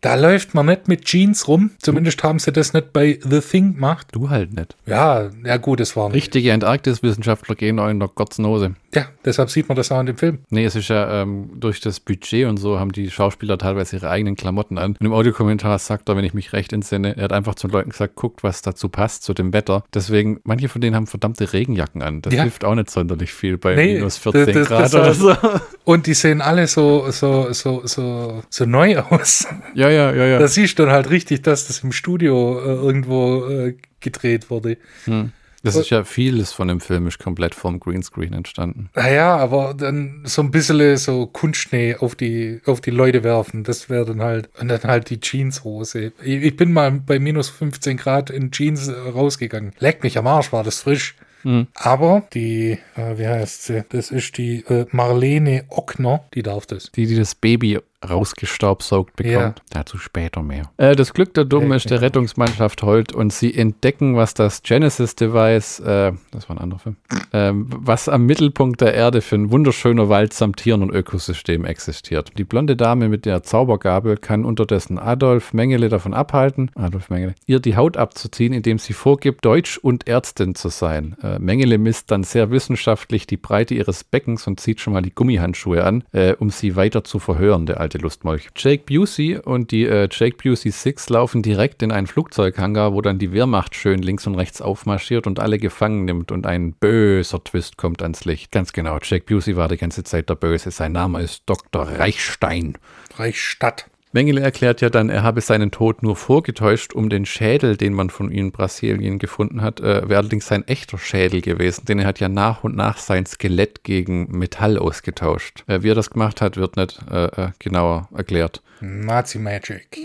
S2: Da läuft man nicht mit Jeans rum. Zumindest haben sie das nicht bei The Thing gemacht.
S1: Du halt nicht.
S2: Ja, ja gut, es war nicht.
S1: Richtige Antarktis-Wissenschaftler gehen auch in der Gottsnose.
S2: Ja, deshalb sieht man das auch in dem Film.
S1: Nee, es ist ja ähm, durch das Budget und so haben die Schauspieler teilweise ihre eigenen Klamotten an. Und im Audiokommentar sagt er, wenn ich mich recht entsinne, er hat einfach zu den Leuten gesagt, guckt, was dazu passt, zu dem Wetter. Deswegen, manche von denen haben verdammte Regenjacken an. Das
S2: Ja.
S1: hilft auch nicht sonderlich viel bei
S2: Nee,
S1: minus 14
S2: das- das-
S1: Grad
S2: das-
S1: oder so.
S2: Und die sehen alle so, so, so, so, so neu aus.
S1: Ja, ja, ja, ja.
S2: Da siehst du dann halt richtig, dass das im Studio äh, irgendwo äh, gedreht wurde.
S1: Hm. Das ist ja vieles von dem Film ist komplett vom Greenscreen entstanden.
S2: Naja, aber dann so ein bisschen so Kunstschnee auf die, auf die Leute werfen, das wäre dann halt, und dann halt die Jeanshose. Ich, ich bin mal bei minus 15 Grad in Jeans äh, rausgegangen. Leck mich am Arsch, war das frisch.
S1: Hm.
S2: Aber die, äh, wie heißt sie? Das ist die äh, Marlene Ockner, die darf das.
S1: Die, die das Baby rausgestaubsaugt bekommt.
S2: Ja.
S1: Dazu später mehr. Äh, das Glück der Dummen ist der Rettungsmannschaft heult und sie entdecken, was das Genesis-Device, äh, das war ein anderer Film, ähm, was am Mittelpunkt der Erde für ein wunderschöner Wald samt Tieren und Ökosystem existiert. Die blonde Dame mit der Zaubergabel kann unterdessen Adolf Mengele davon abhalten, Adolf Mengele, ihr die Haut abzuziehen, indem sie vorgibt, Deutsch und Ärztin zu sein. Äh, Mengele misst dann sehr wissenschaftlich die Breite ihres Beckens und zieht schon mal die Gummihandschuhe an, äh, um sie weiter zu verhören, der alte Lustmolch. Jake Busey und die äh, Jake Busey Six laufen direkt in einen Flugzeughangar, wo dann die Wehrmacht schön links und rechts aufmarschiert und alle gefangen nimmt und ein böser Twist kommt ans Licht. Ganz genau, Jake Busey war die ganze Zeit der Böse. Sein Name ist Dr. Reichstein.
S2: Reichstadt.
S1: Mengele erklärt ja dann, er habe seinen Tod nur vorgetäuscht, um den Schädel, den man von ihm in Brasilien gefunden hat, äh, wäre allerdings sein echter Schädel gewesen, denn er hat ja nach und nach sein Skelett gegen Metall ausgetauscht. Äh, wie er das gemacht hat, wird nicht äh, äh, genauer erklärt.
S2: Nazi Magic.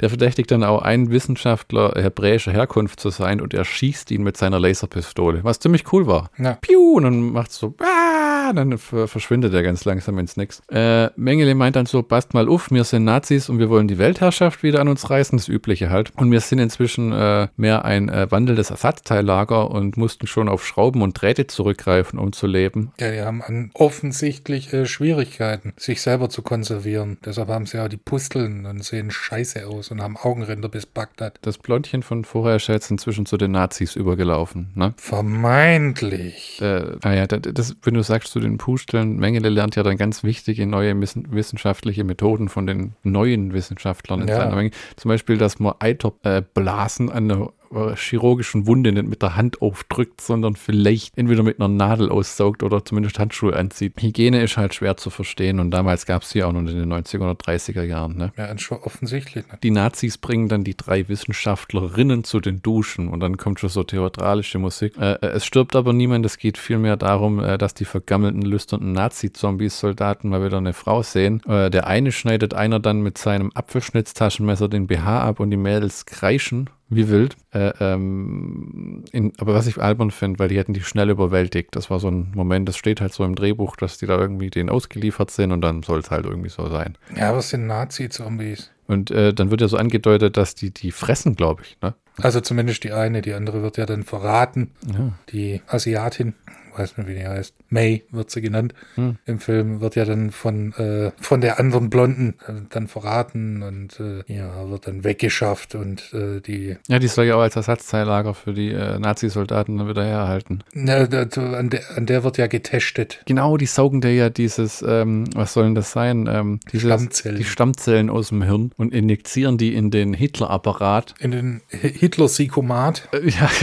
S1: Der verdächtigt dann auch einen Wissenschaftler hebräischer Herkunft zu sein und er schießt ihn mit seiner Laserpistole, was ziemlich cool war.
S2: Ja.
S1: Piu, und dann macht so, ah, ah, dann verschwindet er ganz langsam ins Nix. Äh, Mengele meint dann so, passt mal auf, wir sind Nazis und wir wollen die Weltherrschaft wieder an uns reißen, das Übliche halt. Und wir sind inzwischen äh, mehr ein äh, wandelndes Ersatzteillager und mussten schon auf Schrauben und Drähte zurückgreifen, um zu leben.
S2: Ja, die haben offensichtlich äh, Schwierigkeiten, sich selber zu konservieren. Deshalb haben sie ja die Pusteln und sehen scheiße aus und haben Augenränder bis Bagdad.
S1: Das Blondchen von vorher ist jetzt inzwischen zu den Nazis übergelaufen, ne?
S2: Vermeintlich.
S1: Äh, naja, das, wenn du sagst zu den Pusteln, Mengele lernt ja dann ganz wichtige neue wissenschaftliche Methoden von den neuen Wissenschaftlern in ja. seiner Menge. Zum Beispiel, dass man Eiterblasen äh, an der chirurgischen Wunde nicht mit der Hand aufdrückt, sondern vielleicht entweder mit einer Nadel aussaugt oder zumindest Handschuhe anzieht. Hygiene ist halt schwer zu verstehen und damals gab es sie auch noch in den 90er oder 30er Jahren. Ne?
S2: Ja, schon offensichtlich. Ne?
S1: Die Nazis bringen dann die drei Wissenschaftlerinnen zu den Duschen und dann kommt schon so theatralische Musik. Äh, äh es stirbt aber niemand, es geht vielmehr darum, äh, dass die vergammelten, lüsternden Nazi-Zombies-Soldaten mal wieder eine Frau sehen. Äh, der eine schneidet einer dann mit seinem Apfelschnitztaschenmesser den BH ab und die Mädels kreischen wie wild. Äh, ähm, in, aber was ich albern finde, weil die hätten die schnell überwältigt. Das war so ein Moment, das steht halt so im Drehbuch, dass die da irgendwie denen ausgeliefert sind und dann soll es halt irgendwie so sein.
S2: Ja, was sind Nazi-Zombies?
S1: Und äh, dann wird ja so angedeutet, dass die die fressen, glaube ich. Ne?
S2: Also zumindest die eine, die andere wird ja dann verraten. Ja. Die Asiatin weiß nicht, wie die heißt. May wird sie genannt. Hm. Im Film wird ja dann von, äh, von der anderen Blonden äh, dann verraten und äh, ja, wird dann weggeschafft und äh, die.
S1: Ja, die soll ja auch als Ersatzteillager für die äh, Nazi-Soldaten dann wieder herhalten.
S2: Ja, da, an, der, an der wird ja getestet.
S1: Genau, die saugen der ja dieses, ähm, was sollen das sein? Ähm, dieses,
S2: Stammzellen.
S1: Die Stammzellen aus dem Hirn und injizieren die in den Hitler-Apparat.
S2: In den Hitler-Sikomat.
S1: Äh, ja.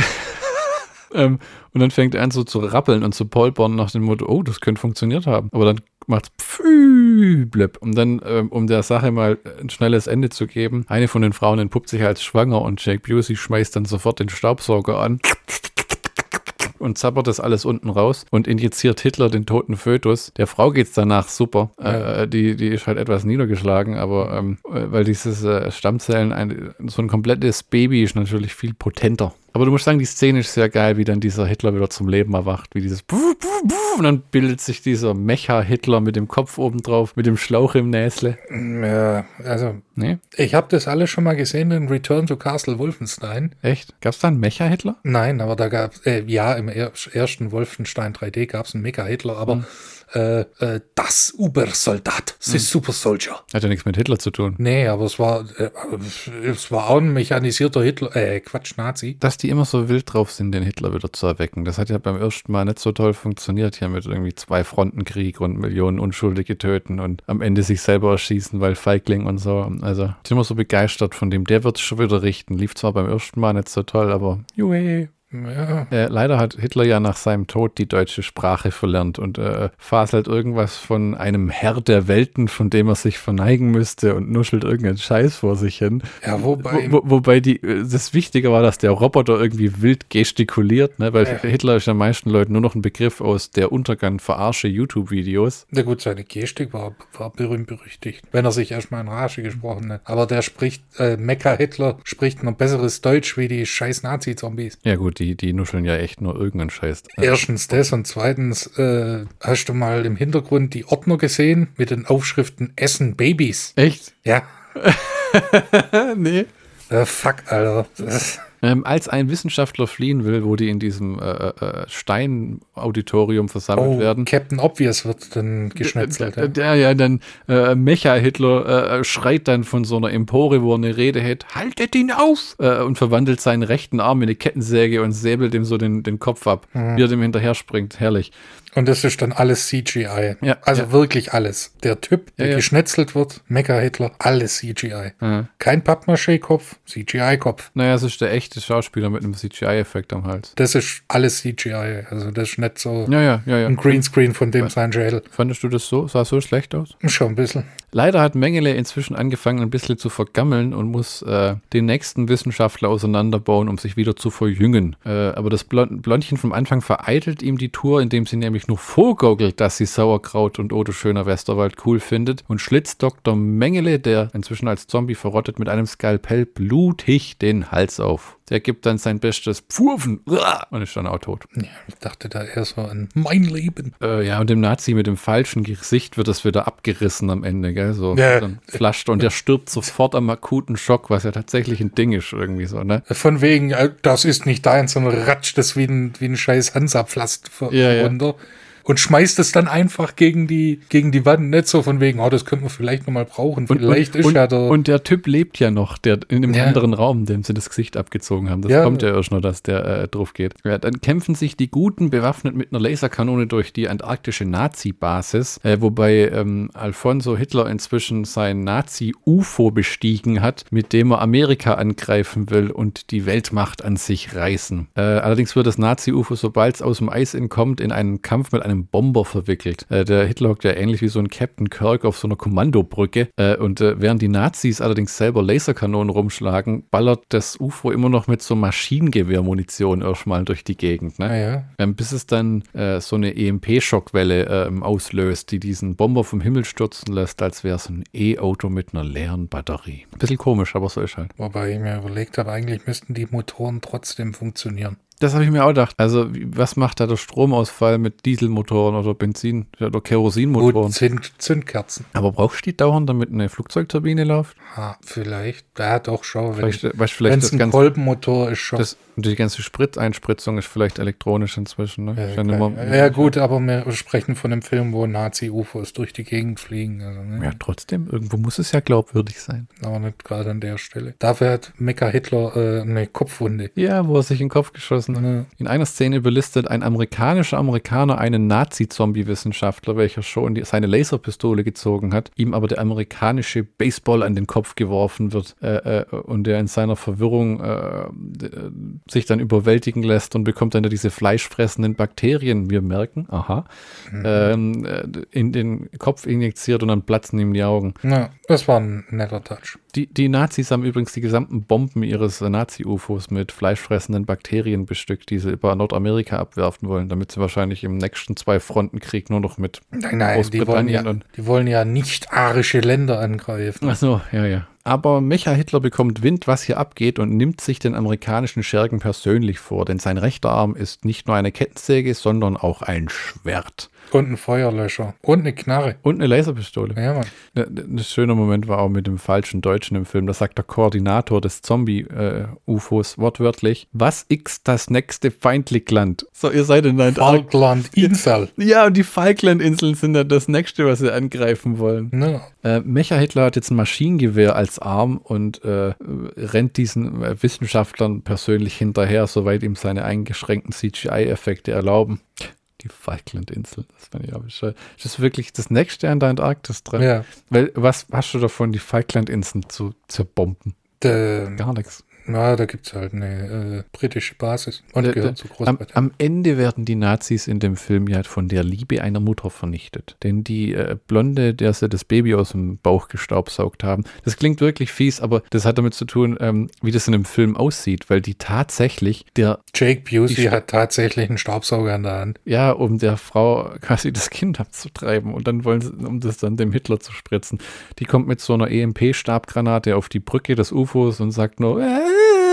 S1: ähm, und dann fängt er an so zu rappeln und zu polpern nach dem Motto, oh, das könnte funktioniert haben. Aber dann macht blöb. Und dann, ähm, um der Sache mal ein schnelles Ende zu geben, eine von den Frauen entpuppt sich als schwanger und Jake Busey schmeißt dann sofort den Staubsauger an und zappert das alles unten raus und injiziert Hitler den toten Fötus. Der Frau geht es danach super. Ja. Äh, die, die ist halt etwas niedergeschlagen, aber ähm, äh, weil dieses äh, Stammzellen, ein, so ein komplettes Baby ist natürlich viel potenter. Aber du musst sagen, die Szene ist sehr geil, wie dann dieser Hitler wieder zum Leben erwacht, wie dieses und dann bildet sich dieser Mecha-Hitler mit dem Kopf oben drauf, mit dem Schlauch im Näsle.
S2: Ja, also nee? ich habe das alles schon mal gesehen in Return to Castle Wolfenstein.
S1: Echt? Gab es da einen Mecha-Hitler?
S2: Nein, aber da gab es, äh, ja, im er ersten Wolfenstein 3D gab es einen Mecha-Hitler, aber hm äh, äh, das Ubersoldat, the mhm. Super Soldier.
S1: Hat ja nichts mit Hitler zu tun.
S2: Nee, aber es war, äh, es war auch ein mechanisierter Hitler, äh, Quatsch, Nazi.
S1: Dass die immer so wild drauf sind, den Hitler wieder zu erwecken. Das hat ja beim ersten Mal nicht so toll funktioniert hier mit irgendwie zwei Frontenkrieg und Millionen Unschuldige töten und am Ende sich selber erschießen, weil Feigling und so. Also, ich bin immer so begeistert von dem. Der wird es schon wieder richten. Lief zwar beim ersten Mal nicht so toll, aber juhe. Ja. Äh, leider hat Hitler ja nach seinem Tod die deutsche Sprache verlernt und äh, faselt irgendwas von einem Herr der Welten, von dem er sich verneigen müsste und nuschelt irgendeinen Scheiß vor sich hin.
S2: Ja, wobei.
S1: Wo, wo, wobei die, äh, das Wichtige war, dass der Roboter irgendwie wild gestikuliert, ne? weil ja. Hitler ist den meisten Leuten nur noch ein Begriff aus der Untergang verarsche YouTube-Videos.
S2: Na gut, seine Gestik war, war berühmt berüchtigt, wenn er sich erstmal in Rage gesprochen hat. Aber der spricht, äh, Mecha Hitler spricht noch besseres Deutsch wie die scheiß Nazi-Zombies.
S1: Ja, gut die, die nuscheln ja echt nur irgendeinen Scheiß.
S2: Erstens das und zweitens, äh, hast du mal im Hintergrund die Ordner gesehen mit den Aufschriften Essen Babys?
S1: Echt?
S2: Ja.
S1: nee.
S2: Äh, fuck, Alter. Das
S1: ähm, als ein Wissenschaftler fliehen will, wo die in diesem äh, äh, Stein-Auditorium versammelt oh, werden.
S2: Captain Obvious wird dann geschnetzelt.
S1: Ja, ja, ja dann äh, Mecha-Hitler äh, schreit dann von so einer Empore, wo er eine Rede hält, haltet ihn auf! Äh, und verwandelt seinen rechten Arm in eine Kettensäge und säbelt ihm so den, den Kopf ab, mhm. wie er dem hinterher springt. Herrlich.
S2: Und das ist dann alles CGI.
S1: Ja,
S2: also
S1: ja.
S2: wirklich alles. Der Typ, der ja, geschnetzelt wird, Mecha-Hitler, alles CGI. Kein Pappmaché-Kopf, CGI-Kopf.
S1: Naja, es ist der echte Schauspieler mit einem CGI-Effekt am Hals.
S2: Das ist alles CGI. Also das ist nicht so
S1: ja, ja, ja, ja.
S2: ein Greenscreen von dem sein Schädel.
S1: Fandest du das so? Sah so schlecht aus?
S2: Schon ein bisschen.
S1: Leider hat Mengele inzwischen angefangen, ein bisschen zu vergammeln und muss äh, den nächsten Wissenschaftler auseinanderbauen, um sich wieder zu verjüngen. Äh, aber das Blondchen vom Anfang vereitelt ihm die Tour, indem sie nämlich nur vorgaukelt, dass sie Sauerkraut und Odo Schöner Westerwald cool findet und schlitzt Dr. Mengele, der inzwischen als Zombie verrottet, mit einem Skalpell blutig den Hals auf. Der gibt dann sein bestes Pfurfen und ist dann auch tot.
S2: Ja, ich dachte da eher so an mein Leben.
S1: Äh, ja, und dem Nazi mit dem falschen Gesicht wird das wieder abgerissen am Ende, gell? So
S2: Ja.
S1: dann flasht und der stirbt sofort am akuten Schock, was ja tatsächlich ein Ding ist, irgendwie so, ne?
S2: Von wegen, äh, das ist nicht dein, sondern ratscht das wie ein, wie ein scheiß Hansapflast vor-
S1: Ja, ja.
S2: Und schmeißt es dann einfach gegen die, gegen die Wand. Nicht so von wegen, oh, das könnte man vielleicht nochmal brauchen. Vielleicht
S1: und,
S2: ist
S1: und,
S2: ja der.
S1: und der Typ lebt ja noch, der in dem
S2: Ja.
S1: anderen Raum, dem sie das Gesicht abgezogen haben. Das
S2: Ja.
S1: kommt ja erst noch, dass der äh, drauf geht. Ja, dann kämpfen sich die Guten bewaffnet mit einer Laserkanone durch die antarktische Nazi-Basis, äh, wobei ähm, Alfonso Hitler inzwischen sein Nazi-UFO bestiegen hat, mit dem er Amerika angreifen will und die Weltmacht an sich reißen. Äh, allerdings wird das Nazi-UFO, sobald es aus dem Eis entkommt, in einen Kampf mit einem Bomber verwickelt. Äh, der Hitler hockt ja ähnlich wie so ein Captain Kirk auf so einer Kommandobrücke. Äh, und äh, während die Nazis allerdings selber Laserkanonen rumschlagen, ballert das UFO immer noch mit so Maschinengewehrmunition erstmal durch die Gegend. Ne?
S2: naja,
S1: Ähm, bis es dann äh, so eine EMP-Schockwelle ähm, auslöst, die diesen Bomber vom Himmel stürzen lässt, als wäre es ein E-Auto mit einer leeren Batterie. Bisschen komisch, aber so ist halt.
S2: wobei ich mir überlegt habe, eigentlich müssten die Motoren trotzdem funktionieren.
S1: Das habe ich mir auch gedacht. Also, was macht da der Stromausfall mit Dieselmotoren oder Benzin- oder Kerosinmotoren?
S2: Gut, Zünd, Zündkerzen.
S1: Aber brauchst du die dauernd, damit eine Flugzeugturbine läuft?
S2: Ha, vielleicht. Ja, doch, schau. Wenn
S1: Vielleicht, weißt, du, vielleicht das
S2: ein
S1: ganze,
S2: Kolbenmotor ist, schon.
S1: das, und die ganze Spritzeinspritzung ist vielleicht elektronisch inzwischen. Ne?
S2: Ja,
S1: ja mehr-
S2: ja, gut, aber wir sprechen von einem Film, wo Nazi-UFOs durch die Gegend fliegen. Also, ne?
S1: Ja, trotzdem, irgendwo muss es ja glaubwürdig sein.
S2: Aber nicht gerade an der Stelle. Dafür hat Mecha Hitler äh, eine Kopfwunde.
S1: Ja, wo er sich in den Kopf geschossen hat.
S2: Ne?
S1: In einer Szene überlistet ein amerikanischer Amerikaner einen Nazi-Zombie-Wissenschaftler, welcher schon seine Laserpistole gezogen hat, ihm aber der amerikanische Baseball an den Kopf geworfen wird äh, äh, und er in seiner Verwirrung äh, äh, sich dann überwältigen lässt und bekommt dann diese fleischfressenden Bakterien, wir merken, aha, ähm, äh, in den Kopf injiziert und dann platzen ihm die Augen.
S2: Na, das war ein netter Touch.
S1: Die, die Nazis haben übrigens die gesamten Bomben ihres äh, Nazi-UFOs mit fleischfressenden Bakterien bestückt, die sie über Nordamerika abwerfen wollen, damit sie wahrscheinlich im nächsten Zwei-Fronten-Krieg nur noch mit.
S2: Nein, nein, die wollen, ja,
S1: Großbritannien und-
S2: die wollen ja nicht arische Länder angreifen.
S1: Ach so, ja, ja. Aber Mecha Hitler bekommt Wind, was hier abgeht und nimmt sich den amerikanischen Schergen persönlich vor, denn sein rechter Arm ist nicht nur eine Kettensäge, sondern auch ein Schwert.
S2: Und ein Feuerlöscher. Und eine Knarre.
S1: Und eine Laserpistole.
S2: Ja, Mann.
S1: Ein schöner Moment war auch mit dem falschen Deutschen im Film. Da sagt der Koordinator des Zombie-UFOs wortwörtlich: Was x das nächste Feindlichland? So, ihr seid in der
S2: Falkland, Insel.
S1: Ja, und die Falklandinseln sind dann das nächste, was sie angreifen wollen.
S2: Ne?
S1: Äh, Mecha Hitler hat jetzt ein Maschinengewehr als Arm und äh, rennt diesen äh, Wissenschaftlern persönlich hinterher, soweit ihm seine eingeschränkten CGI-Effekte erlauben. Die Falklandinseln, das fand ich aber schön. Ist das wirklich das nächste an der Antarktis dran?
S2: Ja.
S1: Weil, was hast du davon, die Falklandinseln zu zerbomben? Gar nichts.
S2: Na, da gibt es halt eine äh, britische Basis. Und
S1: Der-
S2: gehört
S1: der-
S2: zu
S1: Am,
S2: Großbritannien.
S1: am Ende werden die Nazis in dem Film ja von der Liebe einer Mutter vernichtet. Denn die äh, Blonde, der sie das Baby aus dem Bauch gestaubsaugt haben, das klingt wirklich fies, aber das hat damit zu tun, ähm, wie das in dem Film aussieht, weil die tatsächlich der,
S2: Jake Busey hat tatsächlich einen Staubsauger in der Hand.
S1: ja, um der Frau quasi das Kind abzutreiben und dann wollen sie, um das dann dem Hitler zu spritzen. Die kommt mit so einer EMP-Stabgranate auf die Brücke des UFOs und sagt nur, äh,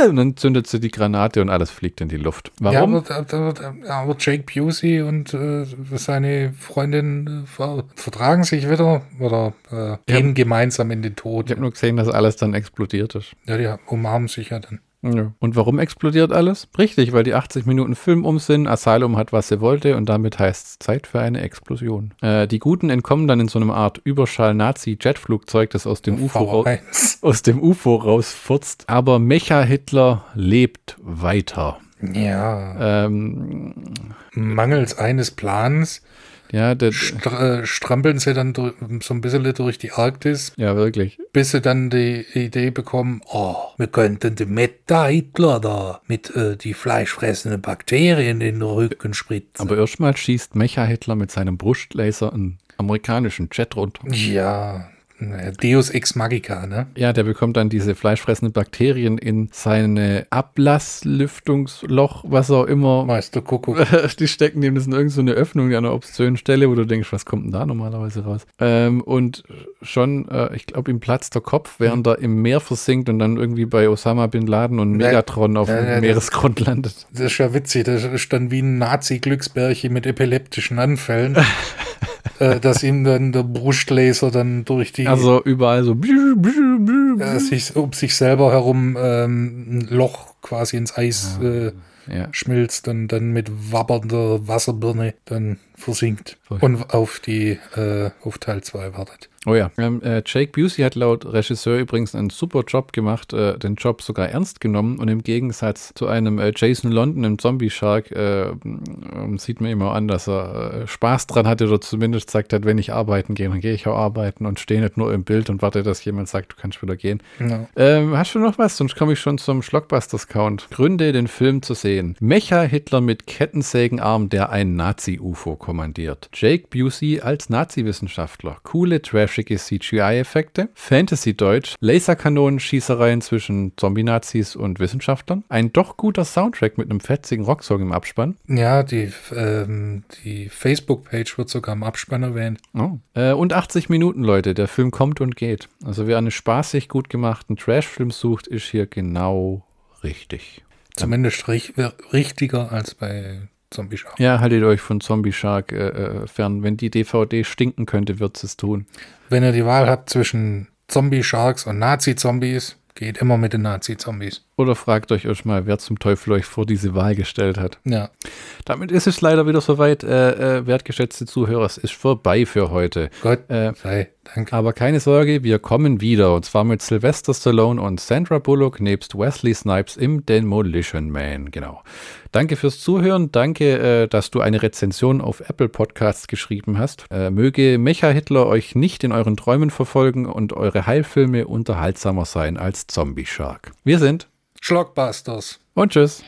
S1: und dann zündet sie die Granate und alles fliegt in die Luft. Warum?
S2: Ja, aber, aber, Jake Busey und äh, seine Freundin äh, ver vertragen sich wieder oder äh, gehen gemeinsam in den Tod.
S1: Ich habe nur gesehen, dass alles dann explodiert ist.
S2: Ja, die umarmen sich ja dann.
S1: Ja. Und warum explodiert alles? Richtig, weil die 80 Minuten Film um sind, Asylum hat, was sie wollte und damit heißt es Zeit für eine Explosion. Äh, die Guten entkommen dann in so einem Art Überschall-Nazi-Jetflugzeug, das aus dem, UFO rau-
S2: V1.
S1: aus dem UFO rausfurzt. Aber Mecha-Hitler lebt weiter.
S2: Ja,
S1: Ähm,
S2: mangels eines Plans
S1: ja, der,
S2: stra äh, strampeln sie dann so ein bisschen durch die Arktis,
S1: ja, wirklich.
S2: bis sie dann die Idee bekommen, oh, wir könnten dem Meta Hitler da mit äh, die fleischfressenden Bakterien in den Rücken spritzen.
S1: Aber erstmal schießt Mecha-Hitler mit seinem Brustlaser einen amerikanischen Jet runter.
S2: ja, Deus Ex Magica, ne?
S1: Ja, der bekommt dann diese fleischfressenden Bakterien in seine Ablasslüftungsloch, was auch immer.
S2: Meister Kuckuck.
S1: Die stecken dem das in irgendeine so Öffnung an einer obszönen Stelle, wo du denkst, was kommt denn da normalerweise raus? Ähm, und schon, äh, ich glaube, ihm platzt der Kopf, während er im Meer versinkt und dann irgendwie bei Osama Bin Laden und Megatron auf dem Meeresgrund landet.
S2: Das ist ja witzig, das ist dann wie ein Nazi-Glücksbärchen mit epileptischen Anfällen. äh, dass ihm dann der Brustlaser dann durch die.
S1: Also überall so.
S2: Äh, sich, um sich selber herum ähm, ein Loch quasi ins Eis
S1: ja.
S2: äh,
S1: ja.
S2: schmilzt und dann mit wabbernder Wasserbirne dann versinkt Voll. und auf die äh, auf Teil 2 wartet.
S1: Oh ja. Ähm, äh, Jake Busey hat laut Regisseur übrigens einen super Job gemacht, äh, den Job sogar ernst genommen und im Gegensatz zu einem äh, Jason London im Zombie Shark äh, sieht man immer an, dass er äh, Spaß dran hatte oder zumindest gesagt hat, wenn ich arbeiten gehe, dann gehe ich auch arbeiten und stehe nicht nur im Bild und warte, dass jemand sagt, du kannst wieder gehen.
S2: Ja.
S1: Ähm, hast du noch was? Sonst komme ich schon zum Schlockbusters-Count. Gründe, den Film zu sehen. Mecha-Hitler mit Kettensägenarm, der ein Nazi-UFO kommandiert. Jake Busey als Nazi-Wissenschaftler. Coole Trash trashige CGI-Effekte, Fantasy-Deutsch, Laserkanonen, Schießereien zwischen Zombie-Nazis und Wissenschaftlern, ein doch guter Soundtrack mit einem fetzigen Rocksong im Abspann.
S2: Ja, die, ähm, die Facebook-Page wird sogar im Abspann erwähnt.
S1: Oh. Äh, und 80 Minuten, Leute. Der Film kommt und geht. Also wer einen spaßig gut gemachten Trash-Film sucht, ist hier genau richtig.
S2: Zumindest richtiger als bei Zombie Shark.
S1: Ja, haltet euch von Zombie Shark äh, äh fern. Wenn die DVD stinken könnte, wird es tun.
S2: Wenn ihr die Wahl habt zwischen Zombie Sharks und Nazi-Zombies, geht immer mit den Nazi-Zombies.
S1: Oder fragt euch euch mal, wer zum Teufel euch vor diese Wahl gestellt hat.
S2: Ja.
S1: Damit ist es leider wieder soweit, äh, äh, wertgeschätzte Zuhörer, es ist vorbei für heute.
S2: Gott äh, sei Dank.
S1: Aber keine Sorge, wir kommen wieder. Und zwar mit Sylvester Stallone und Sandra Bullock nebst Wesley Snipes im Demolition Man. Genau. Danke fürs Zuhören. Danke, äh, dass du eine Rezension auf Apple Podcasts geschrieben hast. Äh, möge Mecha Hitler euch nicht in euren Träumen verfolgen und eure Heilfilme unterhaltsamer sein als Zombie Shark. Wir sind
S2: Schlockbusters.
S1: Und tschüss.